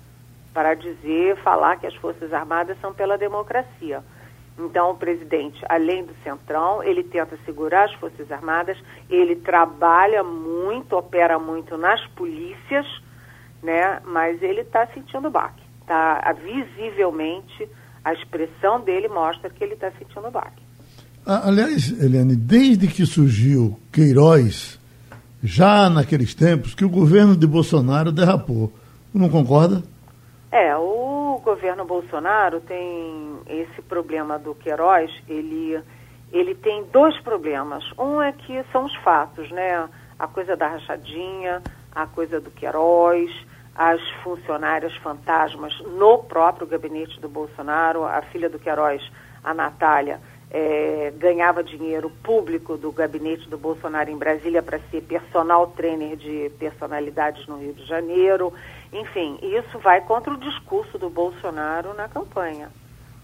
para dizer, falar que as Forças Armadas são pela democracia. Então, o presidente, além do centrão, ele tenta segurar as Forças Armadas, ele trabalha muito, opera muito nas polícias, né? Mas ele está sentindo baque. Tá, visivelmente, a expressão dele mostra que ele está sentindo baque. Ah, aliás, Eliane, desde que surgiu Queiroz, já naqueles tempos, que o governo de Bolsonaro derrapou. Não concorda? É, o governo Bolsonaro tem esse problema do Queiroz, ele, ele tem dois problemas. Um é que são os fatos, né? A coisa da rachadinha, a coisa do Queiroz, as funcionárias fantasmas no próprio gabinete do Bolsonaro. A filha do Queiroz, a Natália, é, ganhava dinheiro público do gabinete do Bolsonaro em Brasília para ser personal trainer de personalidades no Rio de Janeiro. Enfim, isso vai contra o discurso do Bolsonaro na campanha.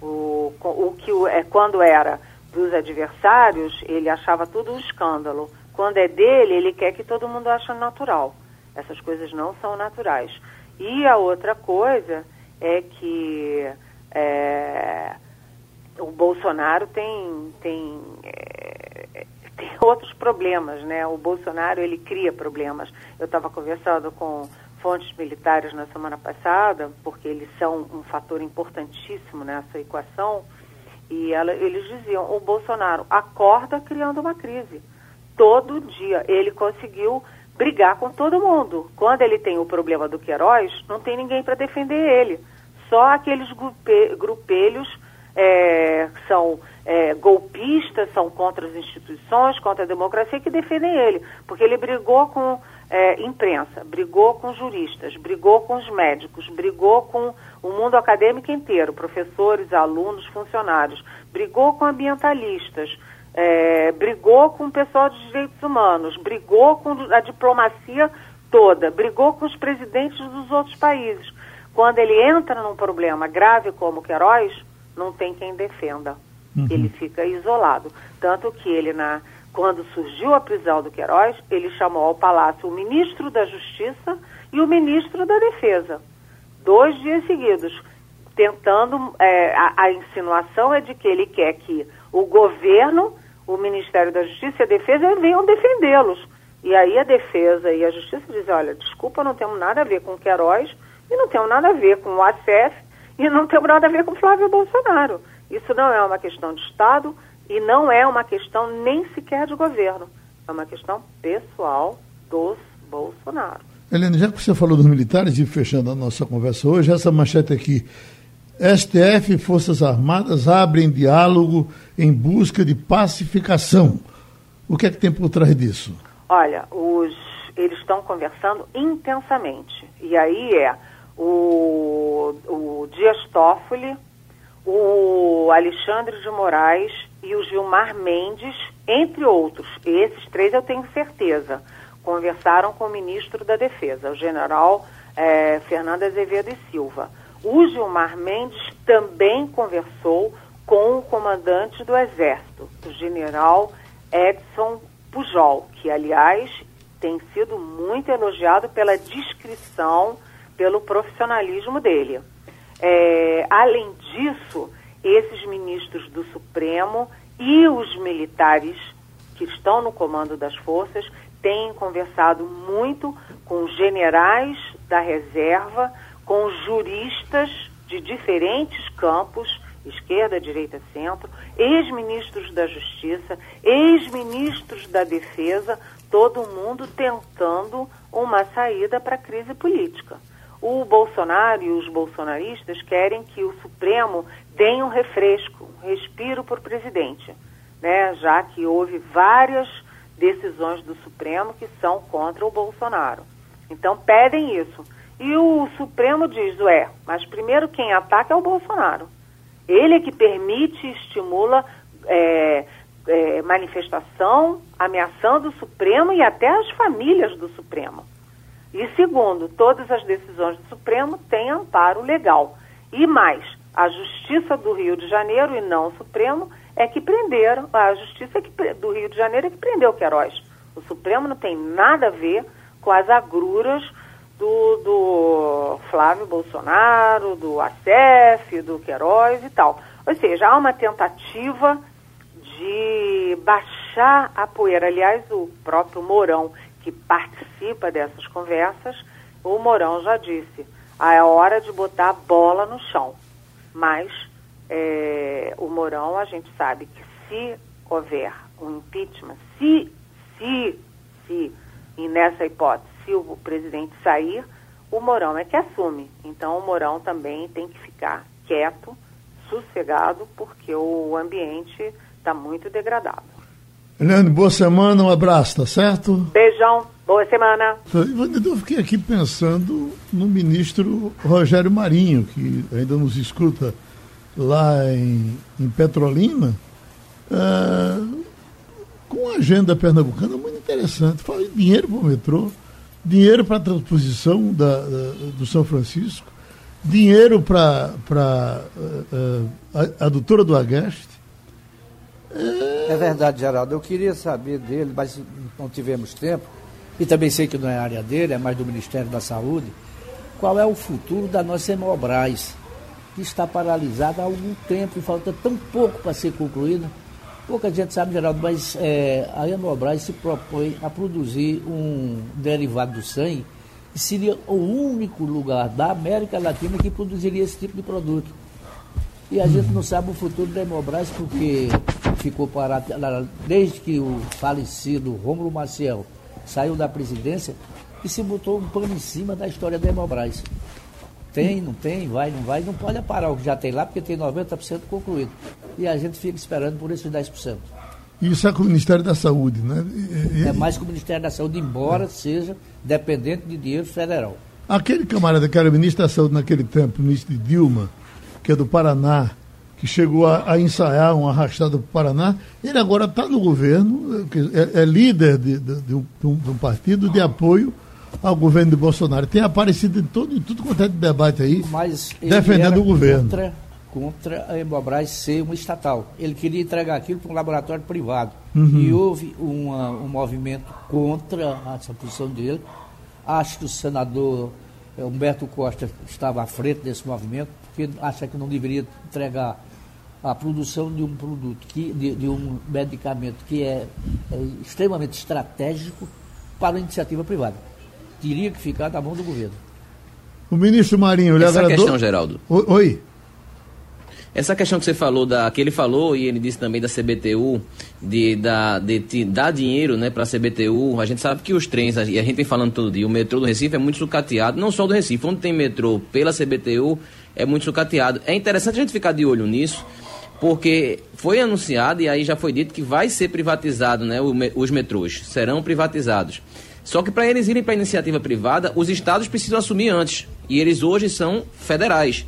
O, o que é quando era dos adversários, ele achava tudo um escândalo. Quando é dele, ele quer que todo mundo ache natural. Essas coisas não são naturais. E a outra coisa é que é, o Bolsonaro tem, tem, é, tem outros problemas, né? O Bolsonaro, ele cria problemas. Eu estava conversando com fontes militares na semana passada, porque eles são um fator importantíssimo nessa equação, e ela, eles diziam, o Bolsonaro acorda criando uma crise. Todo dia ele conseguiu brigar com todo mundo. Quando ele tem o problema do Queiroz, não tem ninguém para defender ele. Só aqueles grupe, grupelhos é, são é, golpistas, são contra as instituições, contra a democracia, que defendem ele. Porque ele brigou com é, imprensa, brigou com juristas, brigou com os médicos, brigou com o mundo acadêmico inteiro, professores, alunos, funcionários, brigou com ambientalistas, é, brigou com o pessoal de direitos humanos, brigou com a diplomacia toda, brigou com os presidentes dos outros países. Quando ele entra num problema grave como o Queiroz, não tem quem defenda. Uhum. Ele fica isolado. Tanto que ele, na, quando surgiu a prisão do Queiroz, ele chamou ao palácio o ministro da Justiça e o ministro da Defesa. Dois dias seguidos, tentando. É, a, a insinuação é de que ele quer que o governo, o Ministério da Justiça e a Defesa venham defendê-los. E aí a defesa e a justiça dizem, olha, desculpa, não temos nada a ver com o Queiroz e não temos nada a ver com o ACF e não tem nada a ver com Flávio Bolsonaro. Isso não é uma questão de Estado e não é uma questão nem sequer de governo. É uma questão pessoal dos Bolsonaro. Helena, já que você falou dos militares, e fechando a nossa conversa hoje, essa manchete aqui. STF e Forças Armadas abrem diálogo em busca de pacificação. O que é que tem por trás disso? Olha, os, eles estão conversando intensamente. E aí é o, o Dias Toffoli, o Alexandre de Moraes e o Gilmar Mendes, entre outros. Esses três eu tenho certeza. Conversaram com o ministro da Defesa, o general é, Fernando Azevedo e Silva. O Gilmar Mendes também conversou com o comandante do Exército, o general Edson Pujol, que, aliás, tem sido muito elogiado pela descrição pelo profissionalismo dele. É, além disso, esses ministros do Supremo e os militares que estão no comando das forças têm conversado muito com generais da reserva, com juristas de diferentes campos, esquerda, direita, centro, ex-ministros da Justiça, ex-ministros da Defesa, todo mundo tentando uma saída para a crise política o Bolsonaro e os bolsonaristas querem que o Supremo dê um refresco, um respiro para o presidente, né? já que houve várias decisões do Supremo que são contra o Bolsonaro. Então pedem isso. E o Supremo diz, ué, mas primeiro quem ataca é o Bolsonaro. Ele é que permite e estimula é, é, manifestação, ameaçando o Supremo e até as famílias do Supremo. E segundo, todas as decisões do Supremo têm amparo legal. E mais, a Justiça do Rio de Janeiro e não o Supremo é que prenderam, a Justiça do Rio de Janeiro é que prendeu o Queiroz. O Supremo não tem nada a ver com as agruras do, do Flávio Bolsonaro, do ACF, do Queiroz e tal. Ou seja, há uma tentativa de baixar a poeira. Aliás, o próprio Mourão que participa dessas conversas, o Mourão já disse, ah, é hora de botar a bola no chão. Mas é, o Mourão, a gente sabe que se houver um impeachment, se, se, se, e nessa hipótese, se o presidente sair, o Mourão é que assume. Então o Mourão também tem que ficar quieto, sossegado, porque o ambiente está muito degradado. Eliane, boa semana, um abraço, tá certo? Beijão, boa semana. Eu fiquei aqui pensando no ministro Rogério Marinho, que ainda nos escuta lá em, em Petrolina, uh, com a agenda pernambucana muito interessante. Fala dinheiro para o metrô, dinheiro para a transposição da, da, do São Francisco, dinheiro para uh, uh, a, a doutora do Agreste, é verdade, Geraldo. Eu queria saber dele, mas não tivemos tempo, e também sei que não é área dele, é mais do Ministério da Saúde. Qual é o futuro da nossa Hemobras, que está paralisada há algum tempo e falta tão pouco para ser concluída? Pouca gente sabe, Geraldo, mas é, a Hemobras se propõe a produzir um derivado do sangue que seria o único lugar da América Latina que produziria esse tipo de produto. E a gente não sabe o futuro da Hemobras porque ficou parado desde que o falecido Rômulo Maciel saiu da presidência e se botou um pano em cima da história da Hemobras. Tem, não tem, vai, não vai, não pode parar o que já tem lá, porque tem 90% concluído. E a gente fica esperando por esses 10%. Isso é com o Ministério da Saúde, né? E, é mais que o Ministério da Saúde, embora é. seja dependente de dinheiro federal. Aquele camarada que era ministro da Saúde naquele tempo, ministro de Dilma, que é do Paraná, que chegou a, a ensaiar um arrastado para o Paraná, ele agora está no governo, é, é líder de, de, de, um, de, um, partido de apoio ao governo de Bolsonaro. Tem aparecido em, todo, em tudo quanto é de debate aí, Mas defendendo o governo. Contra, contra a Hemobras ser uma estatal. Ele queria entregar aquilo para um laboratório privado. Uhum. E houve uma, um movimento contra essa posição dele. Acho que o senador eh, Humberto Costa estava à frente desse movimento, porque acha que não deveria entregar a produção de um produto, que, de, de um medicamento que é, é, extremamente estratégico para a iniciativa privada. Teria que ficar na mão do governo. O ministro Marinho, lhe Essa agradou? questão, Geraldo. Oi. Essa questão que você falou, da, que ele falou e ele disse também da CBTU, de, da, de, de dar dinheiro né, para a CBTU, a gente sabe que os trens, e a gente vem falando todo dia, o metrô do Recife é muito sucateado, não só do Recife, onde tem metrô pela CBTU é muito sucateado. É interessante a gente ficar de olho nisso, porque foi anunciado e aí já foi dito que vai ser privatizado, né, os metrôs serão privatizados. Só que para eles irem para a iniciativa privada, os estados precisam assumir antes. E eles hoje são federais.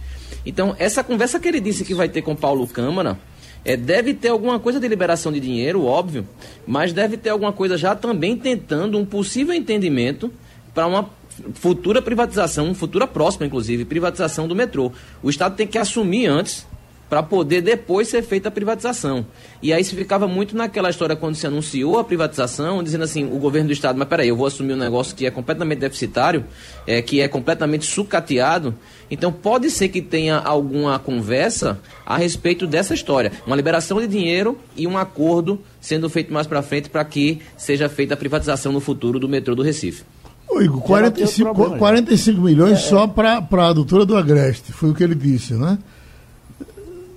Então, essa conversa que ele disse que vai ter com Paulo Câmara, é, deve ter alguma coisa de liberação de dinheiro, óbvio, mas deve ter alguma coisa já também tentando um possível entendimento para uma futura privatização, futura próxima, inclusive, privatização do metrô. O Estado tem que assumir antes para poder depois ser feita a privatização. E aí se ficava muito naquela história quando se anunciou a privatização, dizendo assim, o governo do estado, mas peraí, eu vou assumir um negócio que é completamente deficitário, é, que é completamente sucateado. Então pode ser que tenha alguma conversa a respeito dessa história. Uma liberação de dinheiro e um acordo sendo feito mais para frente para que seja feita a privatização no futuro do metrô do Recife. Ô, Igor, 45, problema, 45 milhões é, só para a doutora do Agreste, foi o que ele disse, né?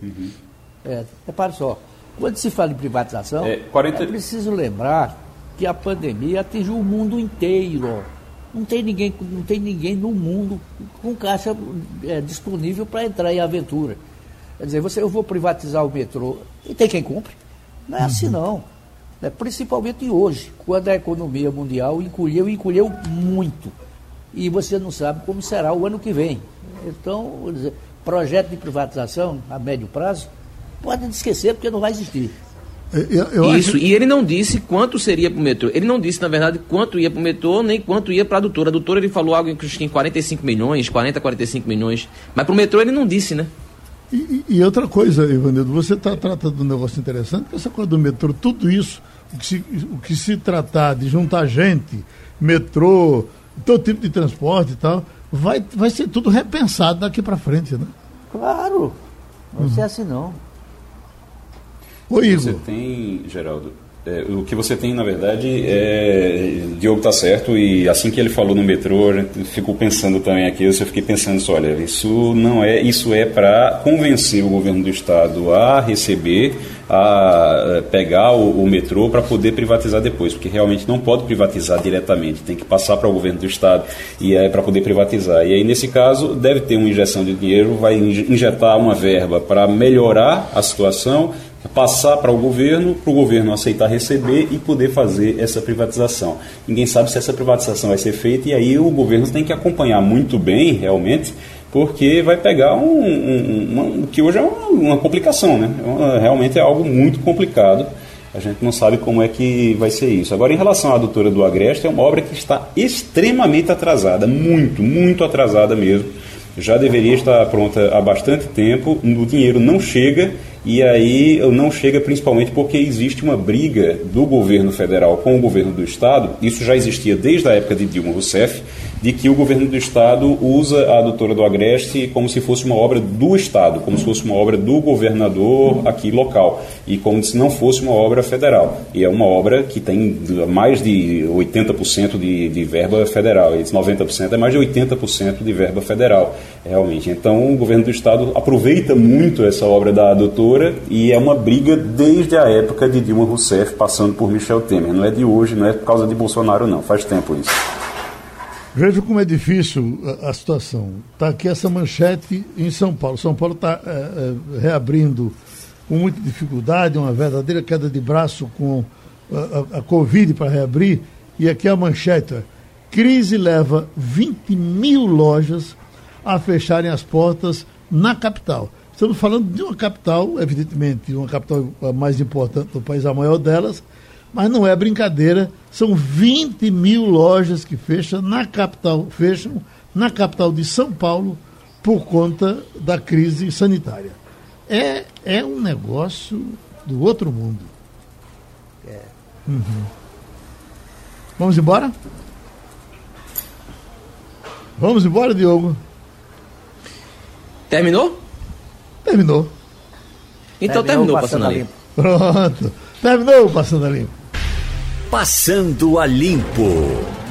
Uhum. É, repare só, quando se fala em privatização, é, 40... é preciso lembrar que a pandemia atingiu o mundo inteiro. Não tem ninguém, não tem ninguém no mundo com caixa é, disponível para entrar em aventura. Quer dizer, você, eu vou privatizar o metrô e tem quem compre. Não é assim não. É, principalmente hoje, quando a economia mundial encolheu e encolheu muito. E você não sabe como será o ano que vem. Então, dizer, projeto de privatização a médio prazo, pode esquecer porque não vai existir. Eu, eu Isso, acho... e ele não disse quanto seria para o metrô. Ele não disse, na verdade, quanto ia para o metrô, nem quanto ia para a adutora. A adutora ele falou algo em 45 milhões, 40, 45 milhões. Mas para o metrô ele não disse, né? E, e outra coisa, Ivanildo, você está tratando de um negócio interessante, essa coisa do metrô, tudo isso, o que, se, o que se tratar de juntar gente, metrô, todo tipo de transporte e tal, vai, vai ser tudo repensado daqui para frente, né? Claro, não vai ser assim não. Oi, Igor. Você tem, Geraldo, é, o que você tem, na verdade, é. Diogo está certo, e assim que ele falou no metrô, a gente ficou pensando também aqui, eu fiquei pensando assim, olha, isso não é, isso é para convencer o governo do estado a receber, a é, pegar o, o metrô para poder privatizar depois, porque realmente não pode privatizar diretamente, tem que passar para o governo do estado e é para poder privatizar. E aí, nesse caso, deve ter uma injeção de dinheiro, vai injetar uma verba para melhorar a situação passar para o governo, para o governo aceitar receber e poder fazer essa privatização. Ninguém sabe se essa privatização vai ser feita e aí o governo tem que acompanhar muito bem, realmente, porque vai pegar um, um que hoje é uma, uma complicação, né? É realmente é algo muito complicado. A gente não sabe como é que vai ser isso. Agora, em relação à doutora do Agreste, é uma obra que está extremamente atrasada, muito, muito atrasada mesmo. Já deveria estar pronta há bastante tempo, o dinheiro não chega e aí não chega principalmente porque existe uma briga do governo federal com o governo do estado, isso já existia desde a época de Dilma Rousseff, de que o governo do estado usa a doutora do Agreste como se fosse uma obra do estado, como se fosse uma obra do governador aqui local, e como se não fosse uma obra federal. E é uma obra que tem mais de 80% de, de verba federal, e 90% é mais de 80% de verba federal, realmente. Então o governo do estado aproveita muito essa obra da doutora e é uma briga desde a época de Dilma Rousseff, passando por Michel Temer. Não é de hoje, não é por causa de Bolsonaro, não, faz tempo isso. Veja como é difícil a, a situação. Está aqui essa manchete em São Paulo. São Paulo está é, é, reabrindo com muita dificuldade, uma verdadeira queda de braço com a, a, a Covid para reabrir. E aqui a manchete: crise leva 20 mil lojas a fecharem as portas na capital. Estamos falando de uma capital, evidentemente, uma capital mais importante do país, a maior delas, mas não é brincadeira, são 20 mil lojas que fecham na capital, fecham na capital de São Paulo por conta da crise sanitária. É, é um negócio do outro mundo. É. Uhum. Vamos embora? Vamos embora, Diogo? Terminou? Terminou. Então terminou, terminou passando, passando ali. Pronto. Terminou passando a limpo. Passando a Limpo.